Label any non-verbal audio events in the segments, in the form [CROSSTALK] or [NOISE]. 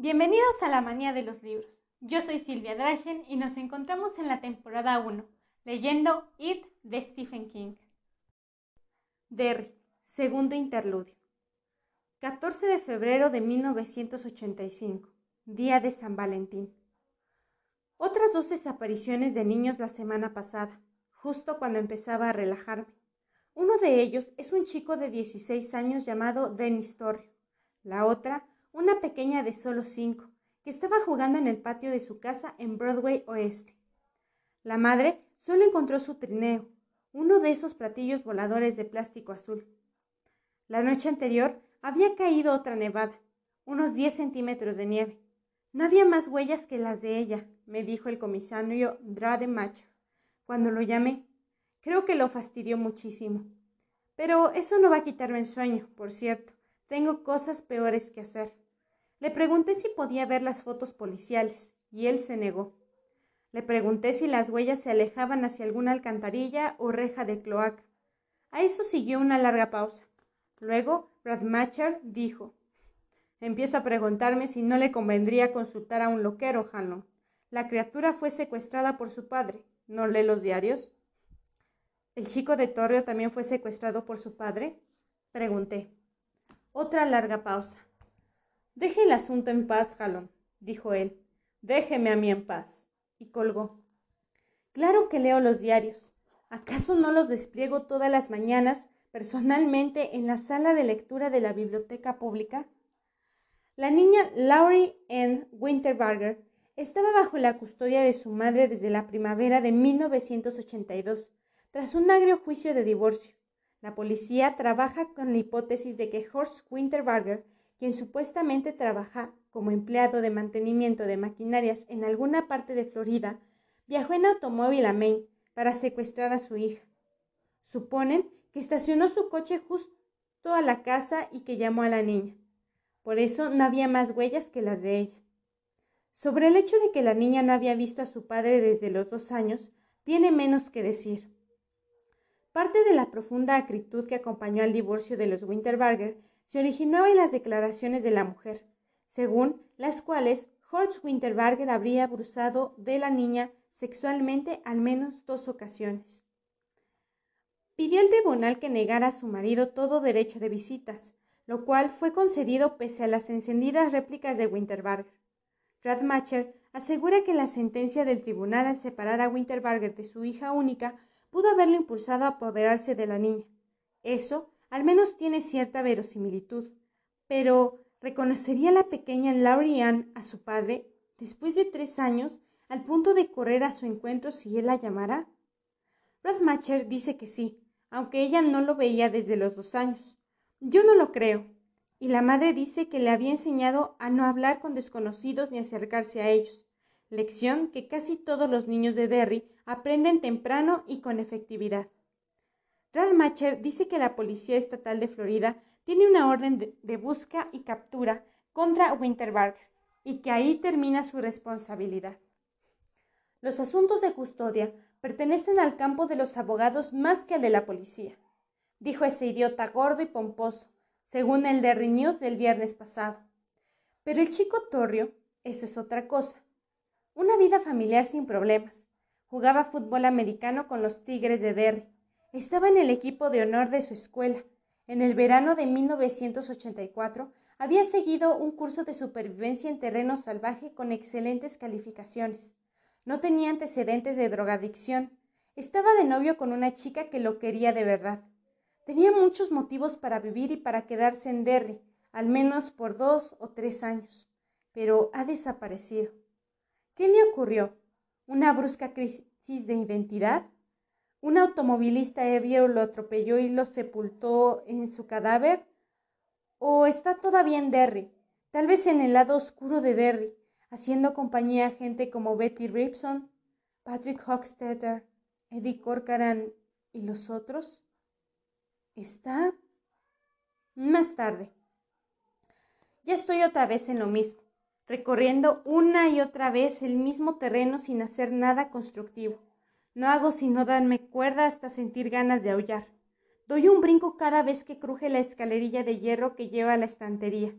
Bienvenidos a la manía de los libros. Yo soy Silvia Drachen y nos encontramos en la temporada 1, leyendo It de Stephen King. Derry, segundo interludio. 14 de febrero de 1985, día de San Valentín. Otras dos desapariciones de niños la semana pasada, justo cuando empezaba a relajarme. Uno de ellos es un chico de 16 años llamado Dennis Torrio. La otra, una pequeña de solo cinco, que estaba jugando en el patio de su casa en Broadway Oeste. La madre solo encontró su trineo, uno de esos platillos voladores de plástico azul. La noche anterior había caído otra nevada, unos diez centímetros de nieve. No había más huellas que las de ella, me dijo el comisario Macho, cuando lo llamé. Creo que lo fastidió muchísimo. Pero eso no va a quitarme el sueño, por cierto. Tengo cosas peores que hacer. Le pregunté si podía ver las fotos policiales, y él se negó. Le pregunté si las huellas se alejaban hacia alguna alcantarilla o reja de cloaca. A eso siguió una larga pausa. Luego, Radmacher dijo: Empiezo a preguntarme si no le convendría consultar a un loquero, Hanlon. La criatura fue secuestrada por su padre. ¿No lee los diarios? ¿El chico de Torrio también fue secuestrado por su padre? Pregunté. Otra larga pausa. Deje el asunto en paz, Jalón, dijo él. Déjeme a mí en paz. Y colgó. Claro que leo los diarios. ¿Acaso no los despliego todas las mañanas personalmente en la sala de lectura de la biblioteca pública? La niña Laurie N. Winterberger estaba bajo la custodia de su madre desde la primavera de 1982, tras un agrio juicio de divorcio. La policía trabaja con la hipótesis de que Horst Winterberger quien supuestamente trabaja como empleado de mantenimiento de maquinarias en alguna parte de Florida, viajó en automóvil a Maine para secuestrar a su hija. Suponen que estacionó su coche justo a la casa y que llamó a la niña. Por eso no había más huellas que las de ella. Sobre el hecho de que la niña no había visto a su padre desde los dos años, tiene menos que decir. Parte de la profunda acritud que acompañó al divorcio de los Winterberger se originó en las declaraciones de la mujer, según las cuales Horst Winterberger habría abusado de la niña sexualmente al menos dos ocasiones. Pidió al tribunal que negara a su marido todo derecho de visitas, lo cual fue concedido pese a las encendidas réplicas de Winterberger. Radmacher asegura que la sentencia del tribunal al separar a Winterberger de su hija única pudo haberlo impulsado a apoderarse de la niña. Eso al menos tiene cierta verosimilitud. Pero, ¿reconocería la pequeña Laurie Ann a su padre después de tres años al punto de correr a su encuentro si él la llamara? Radmacher dice que sí, aunque ella no lo veía desde los dos años. Yo no lo creo. Y la madre dice que le había enseñado a no hablar con desconocidos ni acercarse a ellos, lección que casi todos los niños de Derry aprenden temprano y con efectividad. Radmacher dice que la Policía Estatal de Florida tiene una orden de, busca y captura contra Winterberger y que ahí termina su responsabilidad. Los asuntos de custodia pertenecen al campo de los abogados más que al de la policía, dijo ese idiota gordo y pomposo, según el Derry News del viernes pasado. Pero el chico Torrio, eso es otra cosa. Una vida familiar sin problemas. Jugaba fútbol americano con los Tigres de Derry estaba en el equipo de honor de su escuela. En el verano de 1984 había seguido un curso de supervivencia en terreno salvaje con excelentes calificaciones. No tenía antecedentes de drogadicción. Estaba de novio con una chica que lo quería de verdad. Tenía muchos motivos para vivir y para quedarse en Derry, al menos por dos o tres años. Pero ha desaparecido. ¿Qué le ocurrió? ¿Una brusca crisis de identidad? Un automovilista ebrio lo atropelló y lo sepultó en su cadáver? ¿O está todavía en Derry, tal vez en el lado oscuro de Derry, haciendo compañía a gente como Betty Ripson, Patrick Hochstetter, Eddie Corcoran y los otros? ¿Está? Más tarde. Ya estoy otra vez en lo mismo, recorriendo una y otra vez el mismo terreno sin hacer nada constructivo. No hago sino darme cuerda hasta sentir ganas de aullar. Doy un brinco cada vez que cruje la escalerilla de hierro que lleva a la estantería.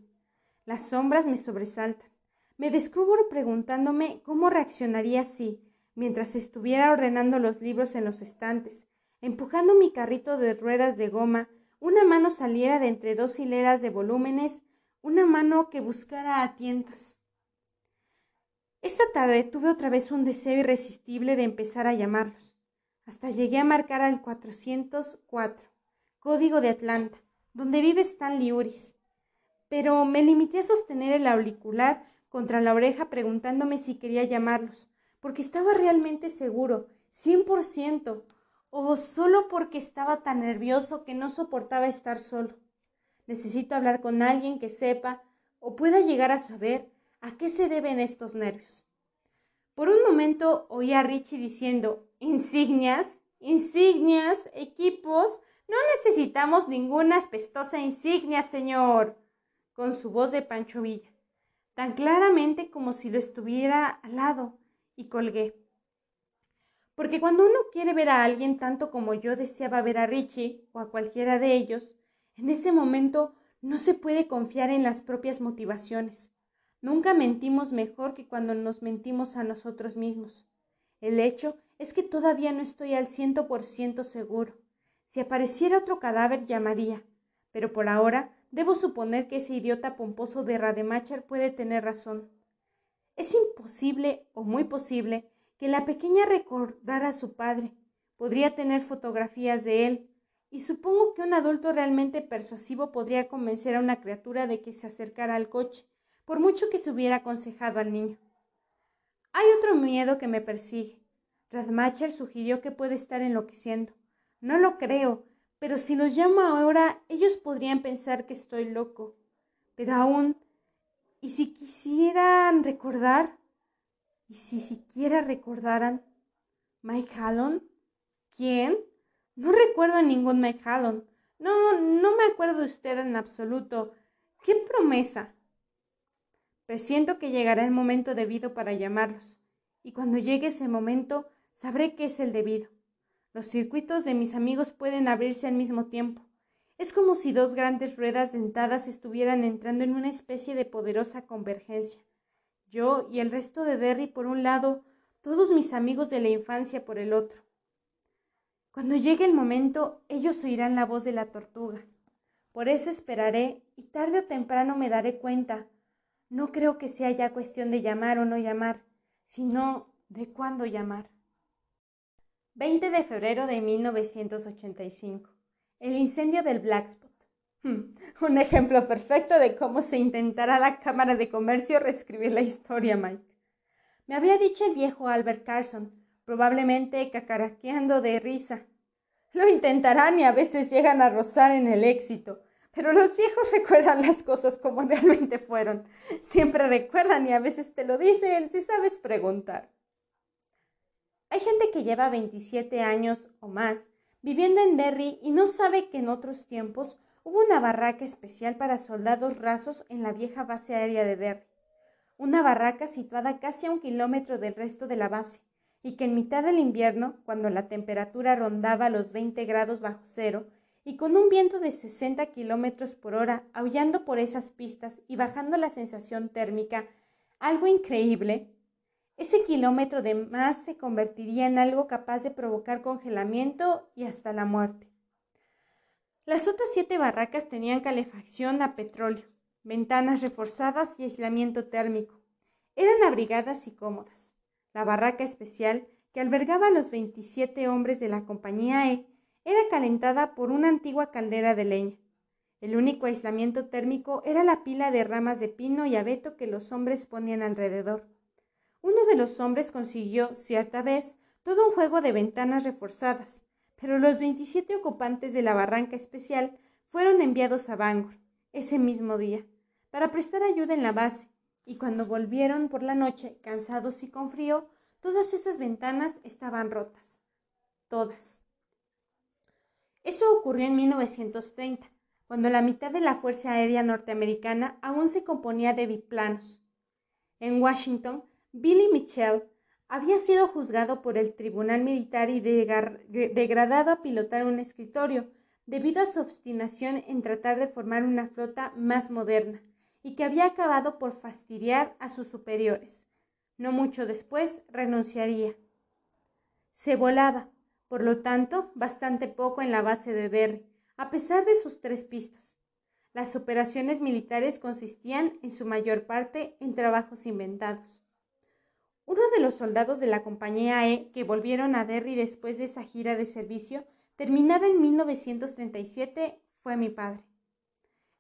Las sombras me sobresaltan. me descubro preguntándome cómo reaccionaría si, mientras estuviera ordenando los libros en los estantes, empujando mi carrito de ruedas de goma, una mano saliera de entre dos hileras de volúmenes, una mano que buscara a tientas. Esta tarde tuve otra vez un deseo irresistible de empezar a llamarlos. Hasta llegué a marcar al 404, código de Atlanta, donde vive Stanley Uris. Pero me limité a sostener el auricular contra la oreja preguntándome si quería llamarlos, porque estaba realmente seguro, cien por ciento, o solo porque estaba tan nervioso que no soportaba estar solo. Necesito hablar con alguien que sepa o pueda llegar a saber a qué se deben estos nervios. Por un momento oí a Richie diciendo, insignias, insignias, equipos, no necesitamos ninguna aspestosa insignia, señor, con su voz de Pancho Villa, tan claramente como si lo estuviera al lado, y colgué. Porque cuando uno quiere ver a alguien tanto como yo deseaba ver a Richie o a cualquiera de ellos, en ese momento no se puede confiar en las propias motivaciones. Nunca mentimos mejor que cuando nos mentimos a nosotros mismos. El hecho es que todavía no estoy al ciento por ciento seguro. Si apareciera otro cadáver llamaría, pero por ahora debo suponer que ese idiota pomposo de Rademacher puede tener razón. Es imposible o muy posible que la pequeña recordara a su padre. Podría tener fotografías de él, y supongo que un adulto realmente persuasivo podría convencer a una criatura de que se acercara al coche, por mucho que se hubiera aconsejado al niño. Hay otro miedo que me persigue. Radmacher sugirió que puede estar enloqueciendo. No lo creo, pero si los llamo ahora, ellos podrían pensar que estoy loco. Pero aún, ¿y si quisieran recordar? Y si siquiera recordaran. ¿Mike Hallon? ¿Quién? No recuerdo a ningún Mike Hallon. No, no me acuerdo de usted en absoluto. ¡Qué promesa! Presiento que llegará el momento debido para llamarlos, y cuando llegue ese momento sabré que es el debido. Los circuitos de mis amigos pueden abrirse al mismo tiempo. Es como si dos grandes ruedas dentadas estuvieran entrando en una especie de poderosa convergencia yo y el resto de Derry por un lado, todos mis amigos de la infancia por el otro. Cuando llegue el momento, ellos oirán la voz de la tortuga. Por eso esperaré y tarde o temprano me daré cuenta. No creo que sea ya cuestión de llamar o no llamar, sino de cuándo llamar. 20 de febrero de 1985. El incendio del Black Hmm, un ejemplo perfecto de cómo se intentará la Cámara de Comercio reescribir la historia, Mike. Me había dicho el viejo Albert Carson, probablemente cacaraqueando de risa. Lo intentarán y a veces llegan a rozar en el éxito, pero los viejos [LAUGHS] recuerdan las cosas como realmente fueron. Siempre recuerdan y a veces te lo dicen si sabes preguntar. Hay gente que lleva 27 años o más viviendo en Derry y no sabe que en otros tiempos hubo una barraca especial para soldados rasos en la vieja base aérea de Derry, una barraca situada casi a un kilómetro del resto de la base, y que en mitad del invierno, cuando la temperatura rondaba los 20 grados bajo cero, y con un viento de 60 kilómetros por hora aullando por esas pistas y bajando la sensación térmica, algo increíble, ese kilómetro de más se convertiría en algo capaz de provocar congelamiento y hasta la muerte. Las otras siete barracas tenían calefacción a petróleo, ventanas reforzadas y aislamiento térmico. Eran abrigadas y cómodas. La barraca especial, que albergaba a los 27 hombres de la compañía E, era calentada por una antigua caldera de leña. El único aislamiento térmico era la pila de ramas de pino y abeto que los hombres ponían alrededor. Uno de los hombres consiguió, cierta vez, todo un juego de ventanas reforzadas, pero los 27 ocupantes de la barranca especial fueron enviados a Bangor ese mismo día para prestar ayuda en la base, y cuando volvieron por la noche, cansados y con frío, todas esas ventanas estaban rotas. Todas. Eso ocurrió en 1930, cuando la mitad de la Fuerza Aérea Norteamericana aún se componía de biplanos. En Washington, Billy Mitchell había sido juzgado por el Tribunal Militar y degradado a pilotar un escritorio, debido a su obstinación en tratar de formar una flota más moderna y que había acabado por fastidiar a sus superiores. No mucho después renunciaría. Se volaba, por lo tanto, bastante poco en la base de Derry, a pesar de sus tres pistas. Las operaciones militares consistían en su mayor parte en trabajos inventados. Uno de los soldados de la compañía E que volvieron a Derry después de esa gira de servicio, terminada en 1937, fue mi padre.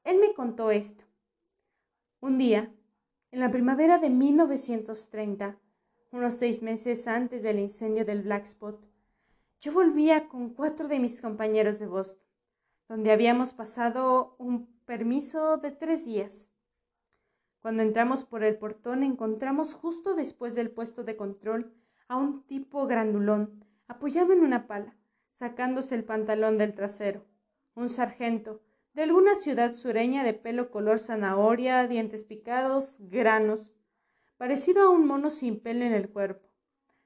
Él me contó esto. Un día, en la primavera de 1930, unos seis meses antes del incendio del Black Spot, yo volvía con cuatro de mis compañeros de Boston, donde habíamos pasado un permiso de tres días. Cuando entramos por el portón encontramos justo después del puesto de control a un tipo grandulón, apoyado en una pala, sacándose el pantalón del trasero. Un sargento, de alguna ciudad sureña de pelo color zanahoria, dientes picados, granos, parecido a un mono sin pelo en el cuerpo.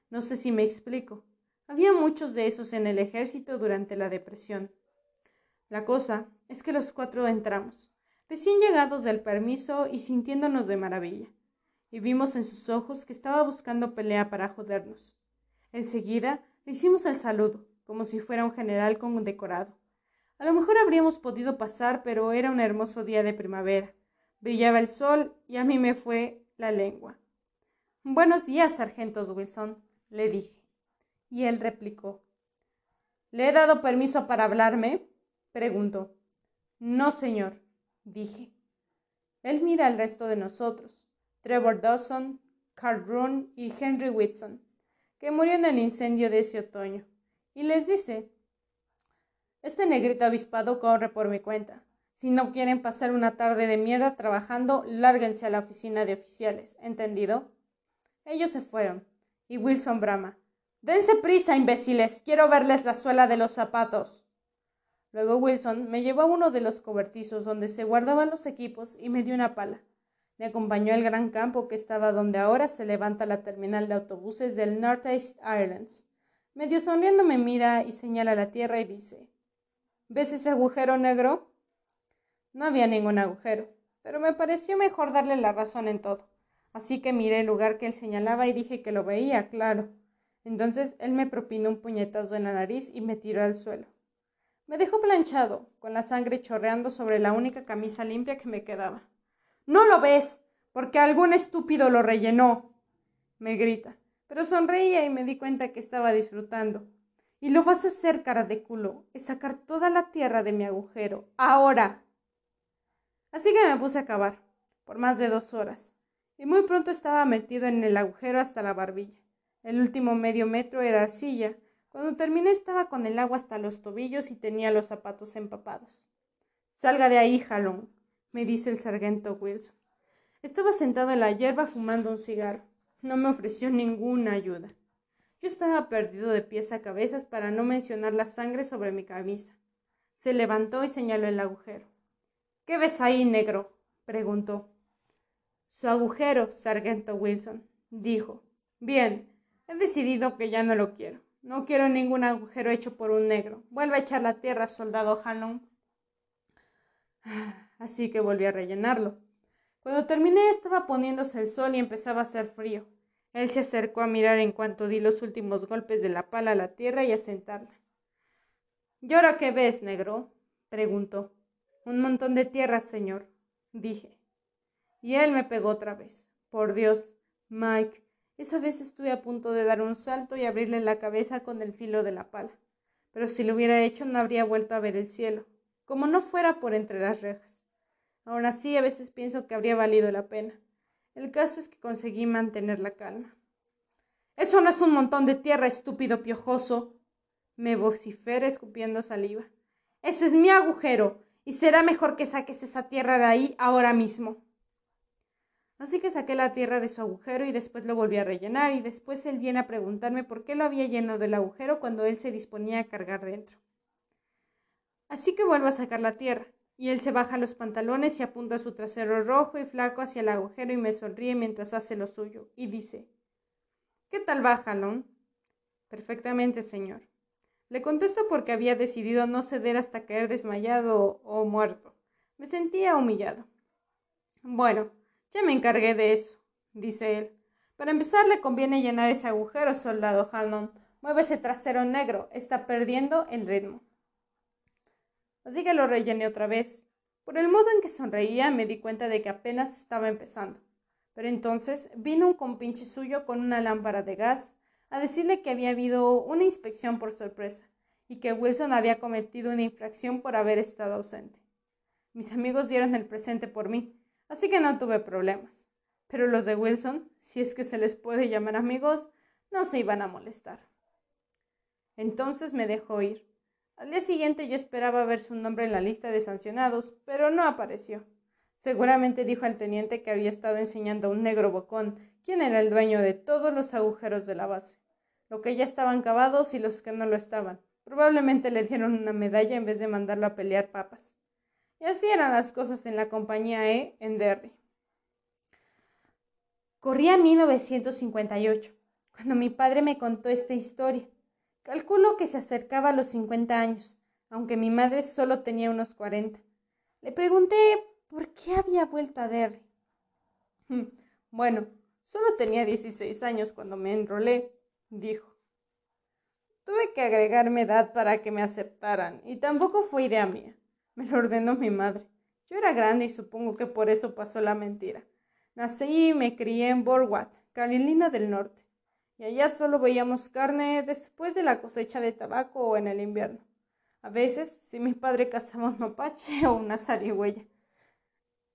No sé si me explico. Había muchos de esos en el ejército durante la depresión. La cosa es que los cuatro entramos, recién llegados del permiso y sintiéndonos de maravilla, y vimos en sus ojos que estaba buscando pelea para jodernos. Enseguida le hicimos el saludo, como si fuera un general condecorado. A lo mejor habríamos podido pasar, pero era un hermoso día de primavera. Brillaba el sol y a mí me fue la lengua. Buenos días, sargentos Wilson, le dije. Y él replicó. ¿Le he dado permiso para hablarme? preguntó. No, señor, dije. Él mira al resto de nosotros, Trevor Dawson, Carl Roon y Henry Whitson, que murió en el incendio de ese otoño, y les dice, este negrito avispado corre por mi cuenta. Si no quieren pasar una tarde de mierda trabajando, lárguense a la oficina de oficiales, ¿entendido? Ellos se fueron, y Wilson brama. Dense prisa, imbéciles. Quiero verles la suela de los zapatos. Luego Wilson me llevó a uno de los cobertizos donde se guardaban los equipos y me dio una pala. Me acompañó al gran campo que estaba donde ahora se levanta la terminal de autobuses del North East Islands. Medio sonriendo me mira y señala la tierra y dice ¿Ves ese agujero negro? No había ningún agujero, pero me pareció mejor darle la razón en todo. Así que miré el lugar que él señalaba y dije que lo veía, claro. Entonces él me propinó un puñetazo en la nariz y me tiró al suelo. Me dejó planchado, con la sangre chorreando sobre la única camisa limpia que me quedaba. No lo ves, porque algún estúpido lo rellenó. me grita, pero sonreía y me di cuenta que estaba disfrutando. Y lo vas a hacer, cara de culo, es sacar toda la tierra de mi agujero, ahora. Así que me puse a cavar, por más de dos horas, y muy pronto estaba metido en el agujero hasta la barbilla. El último medio metro era arcilla, cuando terminé estaba con el agua hasta los tobillos y tenía los zapatos empapados. Salga de ahí, jalón, me dice el sargento Wilson. Estaba sentado en la hierba fumando un cigarro. No me ofreció ninguna ayuda. Yo estaba perdido de pies a cabezas para no mencionar la sangre sobre mi camisa. Se levantó y señaló el agujero. ¿Qué ves ahí, negro? preguntó. Su agujero, sargento Wilson, dijo. Bien, he decidido que ya no lo quiero. No quiero ningún agujero hecho por un negro. Vuelve a echar la tierra, soldado Hallon. [SIGHS] Así que volví a rellenarlo. Cuando terminé estaba poniéndose el sol y empezaba a hacer frío. Él se acercó a mirar en cuanto di los últimos golpes de la pala a la tierra y a sentarla. ¿Y ahora qué ves, negro? preguntó. Un montón de tierra, señor, dije. Y él me pegó otra vez. Por Dios, Mike, esa vez estuve a punto de dar un salto y abrirle la cabeza con el filo de la pala, pero si lo hubiera hecho no habría vuelto a ver el cielo, como no fuera por entre las rejas. Aún así, a veces pienso que habría valido la pena. El caso es que conseguí mantener la calma. Eso no es un montón de tierra, estúpido piojoso. Me vocifera escupiendo saliva. Ese es mi agujero, y será mejor que saques esa tierra de ahí ahora mismo. Así que saqué la tierra de su agujero y después lo volví a rellenar y después él viene a preguntarme por qué lo había llenado del agujero cuando él se disponía a cargar dentro. Así que vuelvo a sacar la tierra y él se baja los pantalones y apunta su trasero rojo y flaco hacia el agujero y me sonríe mientras hace lo suyo y dice ¿Qué tal va, Jalón? Perfectamente, señor. Le contesto porque había decidido no ceder hasta caer desmayado o muerto. Me sentía humillado. Bueno, ya me encargué de eso, dice él. Para empezar, le conviene llenar ese agujero, soldado Halnon. Mueve ese trasero negro, está perdiendo el ritmo. Así que lo rellené otra vez. Por el modo en que sonreía, me di cuenta de que apenas estaba empezando. Pero entonces vino un compinche suyo con una lámpara de gas a decirle que había habido una inspección por sorpresa y que Wilson había cometido una infracción por haber estado ausente. Mis amigos dieron el presente por mí, así que no tuve problemas. Pero los de Wilson, si es que se les puede llamar amigos, no se iban a molestar. Entonces me dejó ir. Al día siguiente yo esperaba ver su nombre en la lista de sancionados, pero no apareció. Seguramente dijo al teniente que había estado enseñando a un negro bocón quién era el dueño de todos los agujeros de la base, lo que ya estaban cavados y los que no lo estaban. Probablemente le dieron una medalla en vez de mandarlo a pelear papas. Y así eran las cosas en la compañía E en Derry. Corría 1958, cuando mi padre me contó esta historia. Calculo que se acercaba a los 50 años, aunque mi madre solo tenía unos 40. Le pregunté por qué había vuelto a Derry. Hmm, bueno, solo tenía 16 años cuando me enrolé, dijo. Tuve que agregarme edad para que me aceptaran, y tampoco fue idea mía. [LAUGHS] Me lo ordenó mi madre. Yo era grande y supongo que por eso pasó la mentira. Nací y me crié en Borwat, Carolina del Norte, y allá solo veíamos carne después de la cosecha de tabaco o en el invierno. A veces, si mi padre cazaba un mapache [LAUGHS] o una zarigüeya.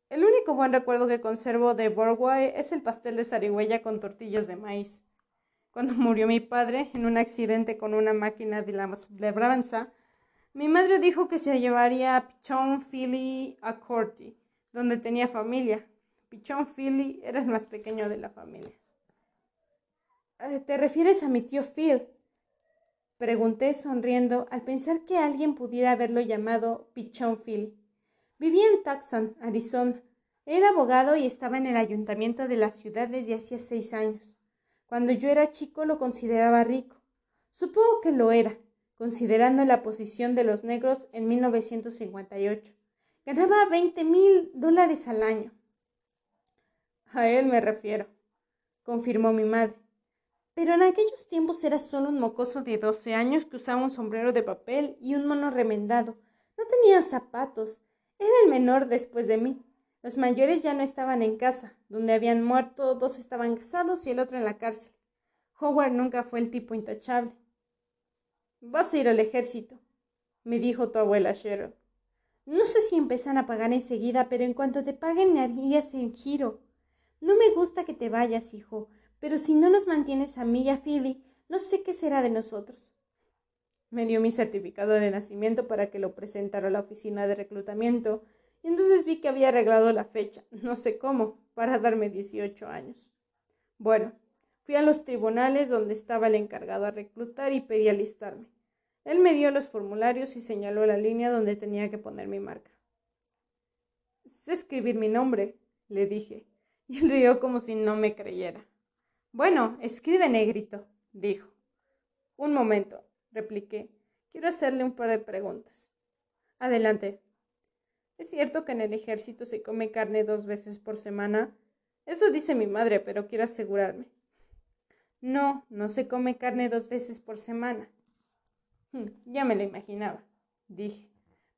El único buen recuerdo que conservo de Borway es el pastel de zarigüeya con tortillas de maíz. Cuando murió mi padre en un accidente con una máquina de labranza, mi madre dijo que se llevaría a Pichon Philly a Corty, donde tenía familia. Pichon Philly era el más pequeño de la familia. Eh, ¿Te refieres a mi tío Phil? Pregunté sonriendo al pensar que alguien pudiera haberlo llamado Pichon Philly. Vivía en Tucson, Arizona. Era abogado y estaba en el ayuntamiento de la ciudad desde hacía seis años. Cuando yo era chico lo consideraba rico. Supongo que lo era, considerando la posición de los negros en 1958. Ganaba veinte mil dólares al año. A él me refiero, confirmó mi madre. Pero en aquellos tiempos era solo un mocoso de doce años que usaba un sombrero de papel y un mono remendado. No tenía zapatos. Era el menor después de mí. Los mayores ya no estaban en casa, donde habían muerto, dos estaban casados y el otro en la cárcel. Howard nunca fue el tipo intachable. Vas a ir al ejército, me dijo tu abuela Cheryl. No sé si empiezan a pagar enseguida, pero en cuanto te paguen me habías en giro. No me gusta que te vayas, hijo, pero si no nos mantienes a mí y a Philly, no sé qué será de nosotros. Me dio mi certificado de nacimiento para que lo presentara a la oficina de reclutamiento y entonces vi que había arreglado la fecha, no sé cómo, para darme 18 años. Bueno, fui a los tribunales donde estaba el encargado a reclutar y pedí alistarme. Él me dio los formularios y señaló la línea donde tenía que poner mi marca. Sé escribir mi nombre, le dije, y él rió como si no me creyera. Bueno, escribe negrito, dijo. Un momento, repliqué. Quiero hacerle un par de preguntas. Adelante, ¿Es cierto que en el ejército se come carne dos veces por semana? Eso dice mi madre, pero quiero asegurarme. No, no se come carne dos veces por semana. Hmm, ya me lo imaginaba, dije,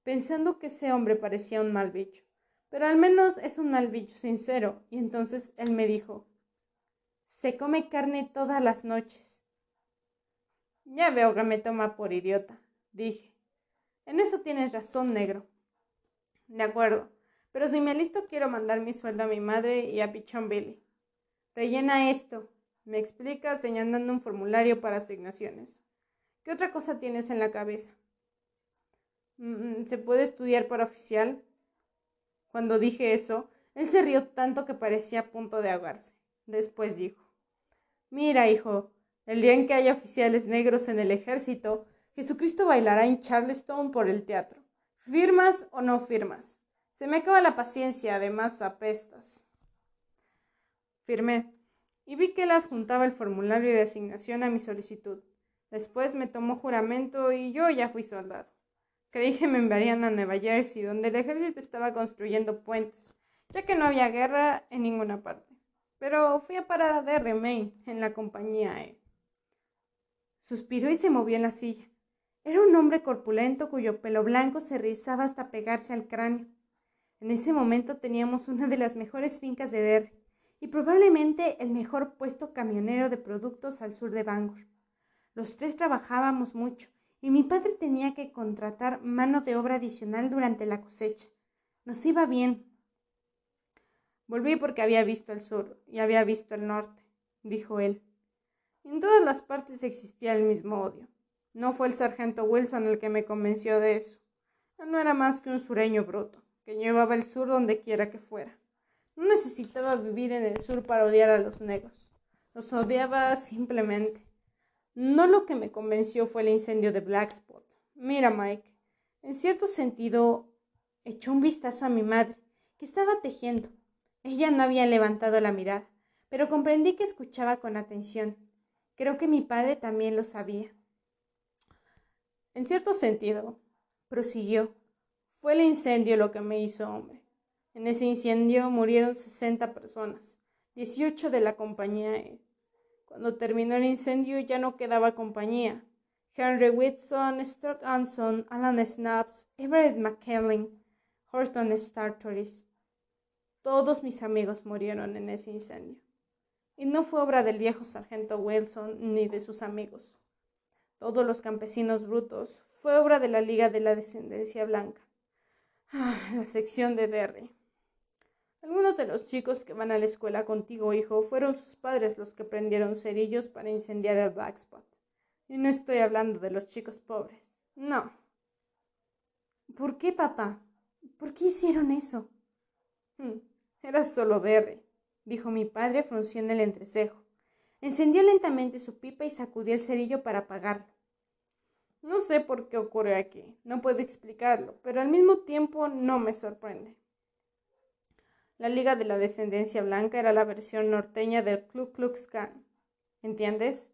pensando que ese hombre parecía un mal bicho. Pero al menos es un mal bicho sincero. Y entonces él me dijo, se come carne todas las noches. Ya veo que me toma por idiota, dije. En eso tienes razón, negro. De acuerdo. Pero si me listo quiero mandar mi sueldo a mi madre y a Pichón Billy. Rellena esto. Me explica señalando un formulario para asignaciones. ¿Qué otra cosa tienes en la cabeza? Mm, ¿Se puede estudiar para oficial? Cuando dije eso, él se rió tanto que parecía a punto de ahogarse. Después dijo, Mira, hijo, el día en que haya oficiales negros en el ejército, Jesucristo bailará en Charleston por el teatro. ¿Firmas o no firmas? Se me acaba la paciencia, además apestas. Firmé y vi que él adjuntaba el formulario de asignación a mi solicitud. Después me tomó juramento y yo ya fui soldado. Creí que me enviarían a Nueva Jersey, donde el ejército estaba construyendo puentes, ya que no había guerra en ninguna parte. Pero fui a parar a Derry, Maine, en la compañía E. Suspiró y se movió en la silla. Era un hombre corpulento cuyo pelo blanco se rizaba hasta pegarse al cráneo. En ese momento teníamos una de las mejores fincas de Derry y probablemente el mejor puesto camionero de productos al sur de Bangor. Los tres trabajábamos mucho y mi padre tenía que contratar mano de obra adicional durante la cosecha. Nos iba bien. Volví porque había visto el sur y había visto el norte, dijo él. En todas las partes existía el mismo odio. No fue el sargento Wilson el que me convenció de eso. no era más que un sureño bruto, que llevaba el sur donde quiera que fuera. No necesitaba vivir en el sur para odiar a los negros. Los odiaba simplemente. No lo que me convenció fue el incendio de Black Spot. Mira, Mike, en cierto sentido, echó un vistazo a mi madre, que estaba tejiendo. Ella no había levantado la mirada, pero comprendí que escuchaba con atención. Creo que mi padre también lo sabía. En cierto sentido, prosiguió, fue el incendio lo que me hizo hombre. En ese incendio murieron sesenta personas, dieciocho de la compañía E. Cuando terminó el incendio ya no quedaba compañía. Henry Whitson, Stuart Anson, Alan Snaps, Everett McKellen, Horton Startoris. Todos mis amigos murieron en ese incendio. Y no fue obra del viejo sargento Wilson ni de sus amigos todos los campesinos brutos, fue obra de la Liga de la Descendencia Blanca. Ah, la sección de Derry. Algunos de los chicos que van a la escuela contigo, hijo, fueron sus padres los que prendieron cerillos para incendiar el Black Spot. Y no estoy hablando de los chicos pobres. No. ¿Por qué, papá? ¿Por qué hicieron eso? Hmm, era solo Derry, dijo mi padre frunciendo el entrecejo. Encendió lentamente su pipa y sacudió el cerillo para apagarlo. No sé por qué ocurre aquí, no puedo explicarlo, pero al mismo tiempo no me sorprende. La Liga de la Descendencia Blanca era la versión norteña del Ku Klux Klan. ¿Entiendes?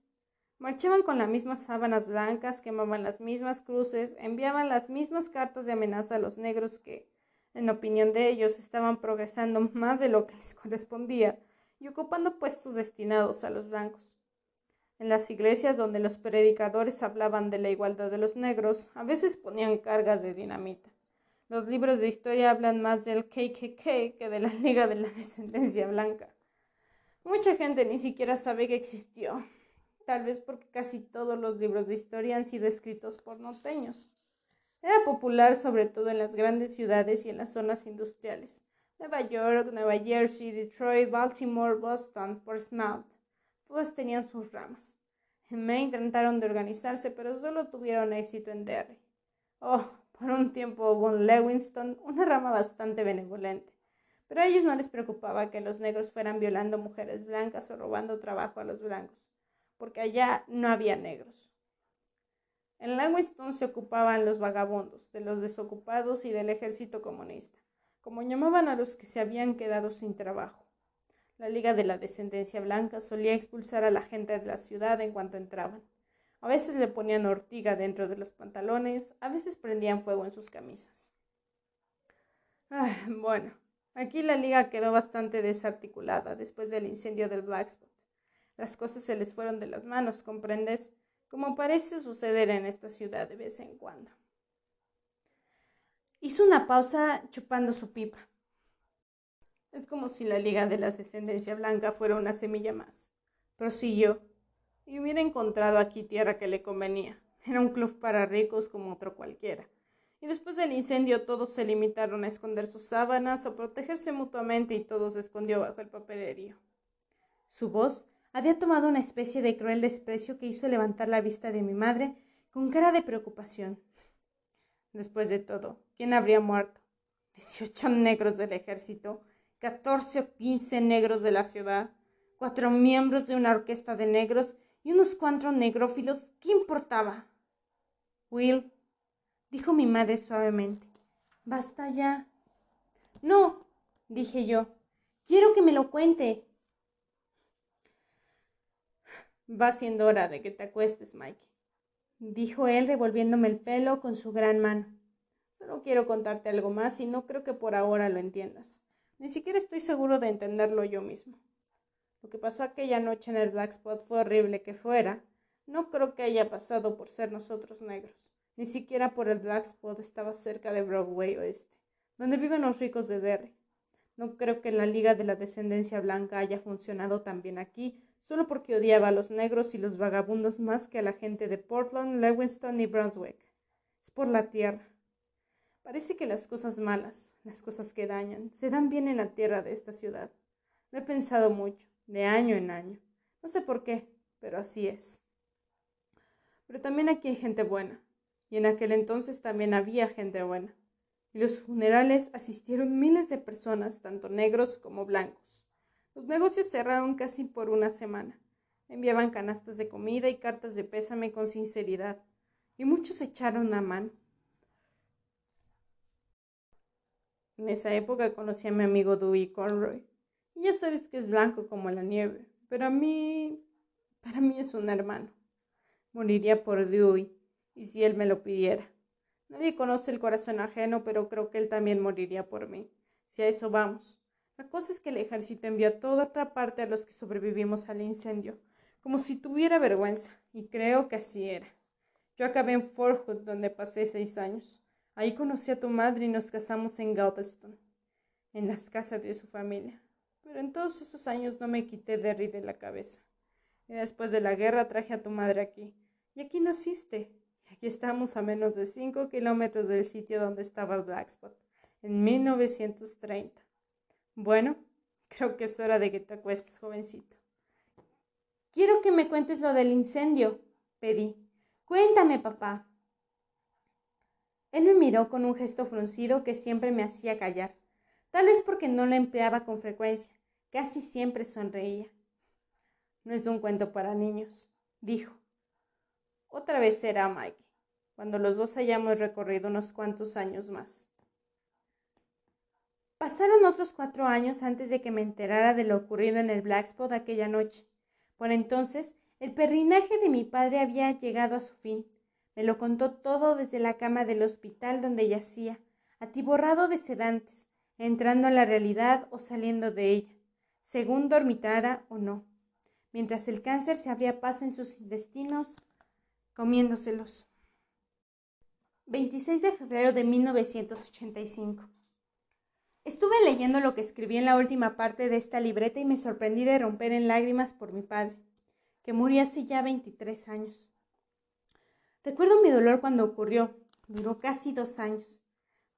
Marchaban con las mismas sábanas blancas, quemaban las mismas cruces, enviaban las mismas cartas de amenaza a los negros que, en opinión de ellos, estaban progresando más de lo que les correspondía y ocupando puestos destinados a los blancos. En las iglesias donde los predicadores hablaban de la igualdad de los negros, a veces ponían cargas de dinamita. Los libros de historia hablan más del KKK que de la Liga de la Descendencia Blanca. Mucha gente ni siquiera sabe que existió, tal vez porque casi todos los libros de historia han sido escritos por norteños. Era popular sobre todo en las grandes ciudades y en las zonas industriales. Nueva York, Nueva Jersey, Detroit, Baltimore, Boston, Portsmouth. Todas tenían sus ramas. En Maine trataron de organizarse, pero solo tuvieron éxito en Derry. Oh, por un tiempo hubo en Lewiston una rama bastante benevolente, pero a ellos no les preocupaba que los negros fueran violando mujeres blancas o robando trabajo a los blancos, porque allá no había negros. En Lewiston se ocupaban los vagabundos, de los desocupados y del ejército comunista como llamaban a los que se habían quedado sin trabajo. La Liga de la Descendencia Blanca solía expulsar a la gente de la ciudad en cuanto entraban. A veces le ponían ortiga dentro de los pantalones, a veces prendían fuego en sus camisas. Ah, bueno, aquí la liga quedó bastante desarticulada después del incendio del Black Spot. Las cosas se les fueron de las manos, ¿comprendes? Como parece suceder en esta ciudad de vez en cuando. Hizo una pausa chupando su pipa. Es como si la Liga de la Descendencia Blanca fuera una semilla más. Prosiguió. Y hubiera encontrado aquí tierra que le convenía. Era un club para ricos como otro cualquiera. Y después del incendio todos se limitaron a esconder sus sábanas o protegerse mutuamente y todo se escondió bajo el papelerío. Su voz había tomado una especie de cruel desprecio que hizo levantar la vista de mi madre con cara de preocupación. Después de todo, ¿quién habría muerto? Dieciocho negros del ejército, catorce o quince negros de la ciudad, cuatro miembros de una orquesta de negros y unos cuatro negrófilos. ¿Qué importaba? Will, dijo mi madre suavemente, basta ya. No, dije yo, quiero que me lo cuente. Va siendo hora de que te acuestes, Mike dijo él revolviéndome el pelo con su gran mano. Solo quiero contarte algo más y no creo que por ahora lo entiendas. Ni siquiera estoy seguro de entenderlo yo mismo. Lo que pasó aquella noche en el Black Spot fue horrible que fuera. No creo que haya pasado por ser nosotros negros. Ni siquiera por el Black Spot estaba cerca de Broadway Oeste, donde viven los ricos de Derry. No creo que la Liga de la Descendencia Blanca haya funcionado tan bien aquí, solo porque odiaba a los negros y los vagabundos más que a la gente de Portland, Lewiston y Brunswick. Es por la tierra. Parece que las cosas malas, las cosas que dañan, se dan bien en la tierra de esta ciudad. Lo he pensado mucho, de año en año. No sé por qué, pero así es. Pero también aquí hay gente buena, y en aquel entonces también había gente buena y los funerales asistieron miles de personas, tanto negros como blancos. Los negocios cerraron casi por una semana. Enviaban canastas de comida y cartas de pésame con sinceridad, y muchos echaron a mano. En esa época conocí a mi amigo Dewey Conroy, y ya sabes que es blanco como la nieve, pero a mí, para mí es un hermano. Moriría por Dewey, y si él me lo pidiera. Nadie conoce el corazón ajeno, pero creo que él también moriría por mí. Si a eso vamos. La cosa es que el ejército envió a toda otra parte a los que sobrevivimos al incendio, como si tuviera vergüenza, y creo que así era. Yo acabé en Fort Hood, donde pasé seis años. Ahí conocí a tu madre y nos casamos en Galveston, en las casas de su familia. Pero en todos esos años no me quité Derry de la cabeza. Y después de la guerra traje a tu madre aquí. Y aquí naciste. Aquí estamos a menos de cinco kilómetros del sitio donde estaba el Black Spot, en 1930. Bueno, [LAUGHS] creo que es hora de que te acuestes, jovencito. Quiero que me cuentes lo del incendio, pedí. Cuéntame, papá. Él me miró con un gesto fruncido que siempre me hacía callar, tal vez porque no lo empleaba con frecuencia. Casi siempre sonreía. No es un cuento para niños, dijo. Otra vez será Mike, cuando los dos hayamos recorrido unos cuantos años más. Pasaron otros cuatro años antes de que me enterara de lo ocurrido en el Black Spot aquella noche. Por entonces, el perrinaje de mi padre había llegado a su fin. Me lo contó todo desde la cama del hospital donde yacía, atiborrado de sedantes, entrando en la realidad o saliendo de ella, según dormitara o no, mientras el cáncer se abría paso en sus intestinos comiéndoselos. 26 de febrero de 1985. Estuve leyendo lo que escribí en la última parte de esta libreta y me sorprendí de romper en lágrimas por mi padre, que murió hace ya 23 años. Recuerdo mi dolor cuando ocurrió, duró casi dos años.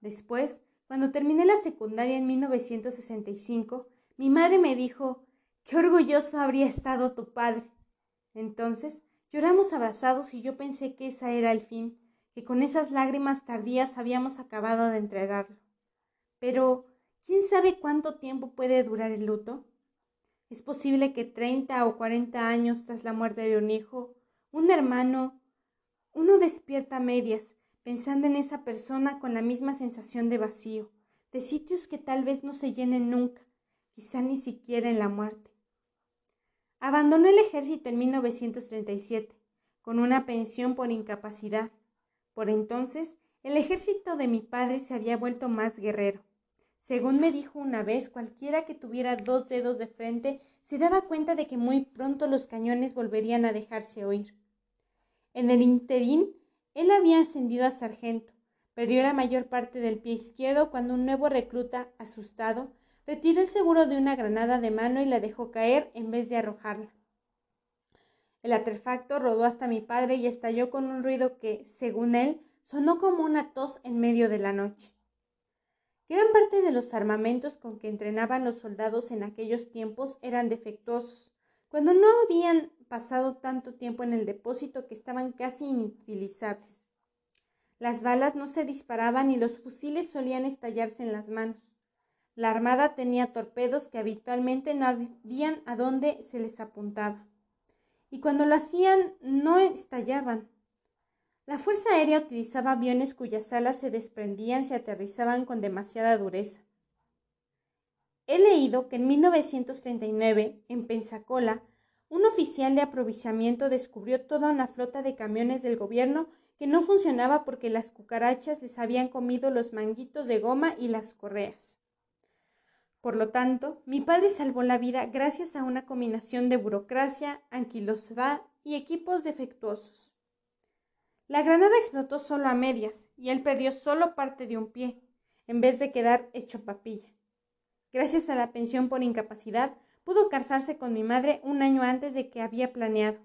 Después, cuando terminé la secundaria en 1965, mi madre me dijo, qué orgulloso habría estado tu padre. Entonces Lloramos abrazados y yo pensé que esa era el fin, que con esas lágrimas tardías habíamos acabado de entregarlo. Pero, ¿quién sabe cuánto tiempo puede durar el luto? Es posible que treinta o cuarenta años tras la muerte de un hijo, un hermano, uno despierta a medias, pensando en esa persona con la misma sensación de vacío, de sitios que tal vez no se llenen nunca, quizá ni siquiera en la muerte. Abandonó el ejército en 1937, con una pensión por incapacidad. Por entonces, el ejército de mi padre se había vuelto más guerrero. Según me dijo una vez, cualquiera que tuviera dos dedos de frente se daba cuenta de que muy pronto los cañones volverían a dejarse oír. En el interín, él había ascendido a sargento, perdió la mayor parte del pie izquierdo cuando un nuevo recluta, asustado, Retiró el seguro de una granada de mano y la dejó caer en vez de arrojarla. El artefacto rodó hasta mi padre y estalló con un ruido que, según él, sonó como una tos en medio de la noche. Gran parte de los armamentos con que entrenaban los soldados en aquellos tiempos eran defectuosos, cuando no habían pasado tanto tiempo en el depósito que estaban casi inutilizables. Las balas no se disparaban y los fusiles solían estallarse en las manos. La armada tenía torpedos que habitualmente no habían a dónde se les apuntaba. Y cuando lo hacían, no estallaban. La Fuerza Aérea utilizaba aviones cuyas alas se desprendían si aterrizaban con demasiada dureza. He leído que en 1939, en Pensacola, un oficial de aprovisionamiento descubrió toda una flota de camiones del gobierno que no funcionaba porque las cucarachas les habían comido los manguitos de goma y las correas. Por lo tanto, mi padre salvó la vida gracias a una combinación de burocracia, anquilosidad y equipos defectuosos. La granada explotó solo a medias y él perdió solo parte de un pie, en vez de quedar hecho papilla. Gracias a la pensión por incapacidad, pudo casarse con mi madre un año antes de que había planeado.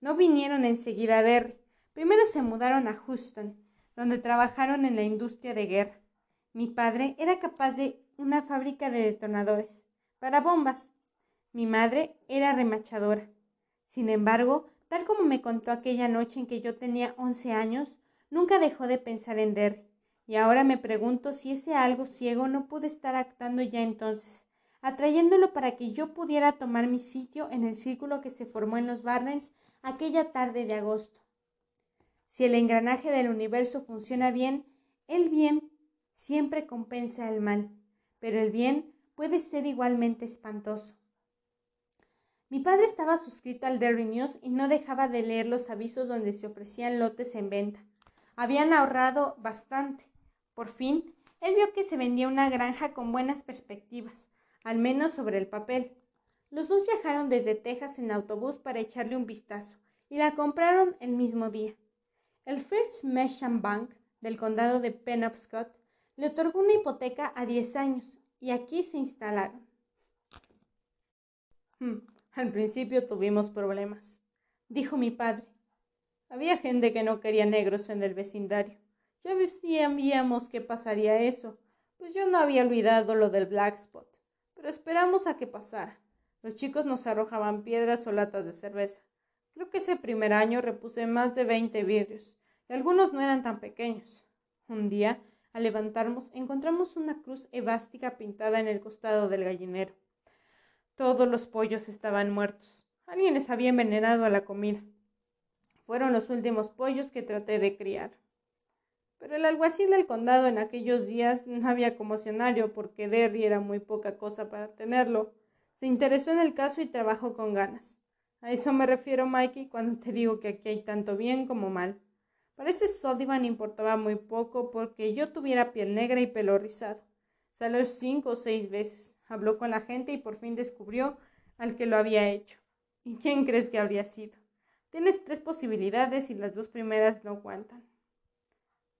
No vinieron enseguida a Derry. Primero se mudaron a Houston, donde trabajaron en la industria de guerra. Mi padre era capaz de una fábrica de detonadores para bombas. Mi madre era remachadora. Sin embargo, tal como me contó aquella noche en que yo tenía once años, nunca dejó de pensar en Derry. Y ahora me pregunto si ese algo ciego no pudo estar actuando ya entonces, atrayéndolo para que yo pudiera tomar mi sitio en el círculo que se formó en los Barrens aquella tarde de agosto. Si el engranaje del universo funciona bien, el bien siempre compensa el mal, pero el bien puede ser igualmente espantoso. Mi padre estaba suscrito al Derry News y no dejaba de leer los avisos donde se ofrecían lotes en venta. Habían ahorrado bastante. Por fin, él vio que se vendía una granja con buenas perspectivas, al menos sobre el papel. Los dos viajaron desde Texas en autobús para echarle un vistazo y la compraron el mismo día. El First Merchant Bank del condado de Penobscot le otorgó una hipoteca a 10 años y aquí se instalaron. Hmm, al principio tuvimos problemas, dijo mi padre. Había gente que no quería negros en el vecindario. Ya sabíamos que pasaría eso, pues yo no había olvidado lo del Black Spot, pero esperamos a que pasara. Los chicos nos arrojaban piedras o latas de cerveza. Creo que ese primer año repuse más de veinte vidrios, y algunos no eran tan pequeños. Un día, al levantarnos, encontramos una cruz evástica pintada en el costado del gallinero. Todos los pollos estaban muertos. Alguien les había envenenado a la comida. Fueron los últimos pollos que traté de criar. Pero el alguacil del condado en aquellos días no había comocionario porque Derry era muy poca cosa para tenerlo. Se interesó en el caso y trabajó con ganas. A eso me refiero, Mikey, cuando te digo que aquí hay tanto bien como mal. Parece Sullivan importaba muy poco porque yo tuviera piel negra y pelo rizado. Salió cinco o seis veces, habló con la gente y por fin descubrió al que lo había hecho. ¿Y quién crees que habría sido? Tienes tres posibilidades y las dos primeras no aguantan.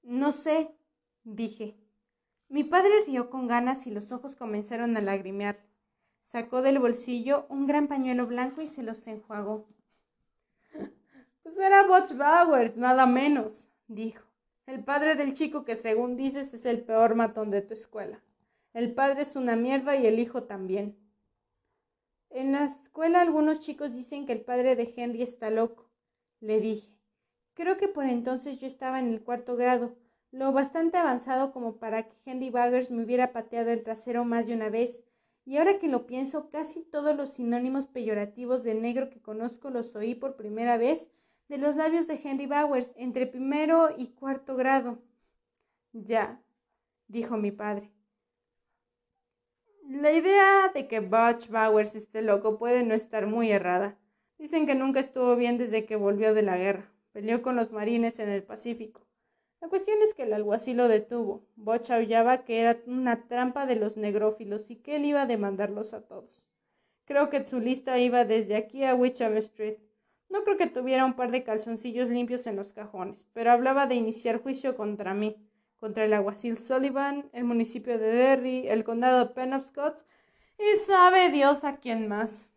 No sé, dije. Mi padre rió con ganas y los ojos comenzaron a lagrimear. Sacó del bolsillo un gran pañuelo blanco y se los enjuagó. Pues era Butch Bowers, nada menos, dijo. El padre del chico que según dices es el peor matón de tu escuela. El padre es una mierda y el hijo también. En la escuela algunos chicos dicen que el padre de Henry está loco, le dije. Creo que por entonces yo estaba en el cuarto grado, lo bastante avanzado como para que Henry Baggers me hubiera pateado el trasero más de una vez y ahora que lo pienso, casi todos los sinónimos peyorativos de negro que conozco los oí por primera vez de los labios de Henry Bowers entre primero y cuarto grado. Ya, dijo mi padre. La idea de que Butch Bowers esté loco puede no estar muy errada. Dicen que nunca estuvo bien desde que volvió de la guerra. Peleó con los marines en el Pacífico. La cuestión es que el alguacil lo detuvo. Boch aullaba que era una trampa de los negrófilos y que él iba a demandarlos a todos. Creo que su lista iba desde aquí a Wickham Street. No creo que tuviera un par de calzoncillos limpios en los cajones, pero hablaba de iniciar juicio contra mí, contra el alguacil Sullivan, el municipio de Derry, el condado de Penobscot y sabe Dios a quién más.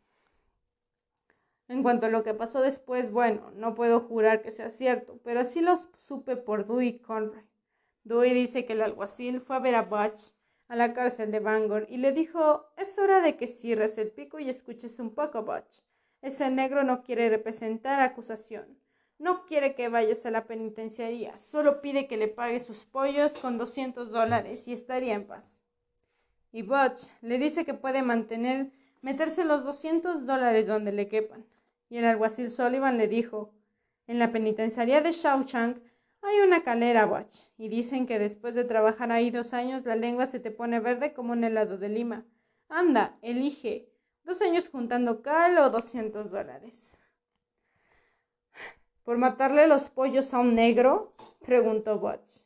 En cuanto a lo que pasó después, bueno, no puedo jurar que sea cierto, pero sí lo supe por Dewey Conroy. Dewey dice que el alguacil fue a ver a Butch a la cárcel de Bangor y le dijo, es hora de que cierres el pico y escuches un poco, Butch. Ese negro no quiere representar acusación. No quiere que vayas a la penitenciaría, solo pide que le pague sus pollos con doscientos dólares y estaría en paz. Y Butch le dice que puede mantener, meterse los doscientos dólares donde le quepan y el alguacil Sullivan le dijo, en la penitenciaría de Shawshank hay una calera, Watch, y dicen que después de trabajar ahí dos años la lengua se te pone verde como un helado de lima. Anda, elige. Dos años juntando cal o doscientos dólares. ¿Por matarle los pollos a un negro? preguntó Butch.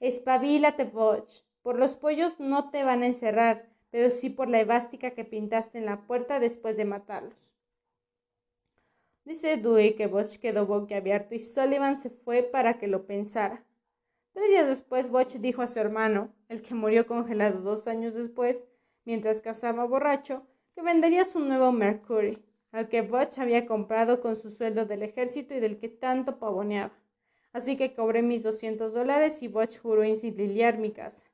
Espabilate, Butch. Por los pollos no te van a encerrar, pero sí por la evástica que pintaste en la puerta después de matarlos. Dice Dewey que Butch quedó boquiabierto y Sullivan se fue para que lo pensara. Tres días después, Butch dijo a su hermano, el que murió congelado dos años después, mientras cazaba borracho, que vendería su nuevo Mercury, al que Butch había comprado con su sueldo del ejército y del que tanto pavoneaba. Así que cobré mis doscientos dólares y Butch juró incendiar mi casa.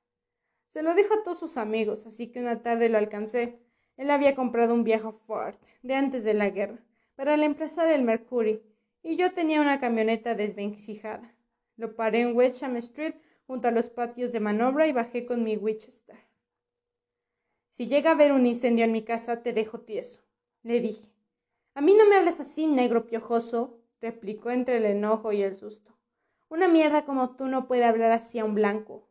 Se lo dijo a todos sus amigos, así que una tarde lo alcancé. Él había comprado un viejo Ford, de antes de la guerra, para reemplazar el Mercury, y yo tenía una camioneta desvencijada. Lo paré en Wesham Street, junto a los patios de maniobra, y bajé con mi Winchester. Si llega a haber un incendio en mi casa, te dejo tieso, le dije. A mí no me hables así, negro piojoso, replicó entre el enojo y el susto. Una mierda como tú no puede hablar así a un blanco.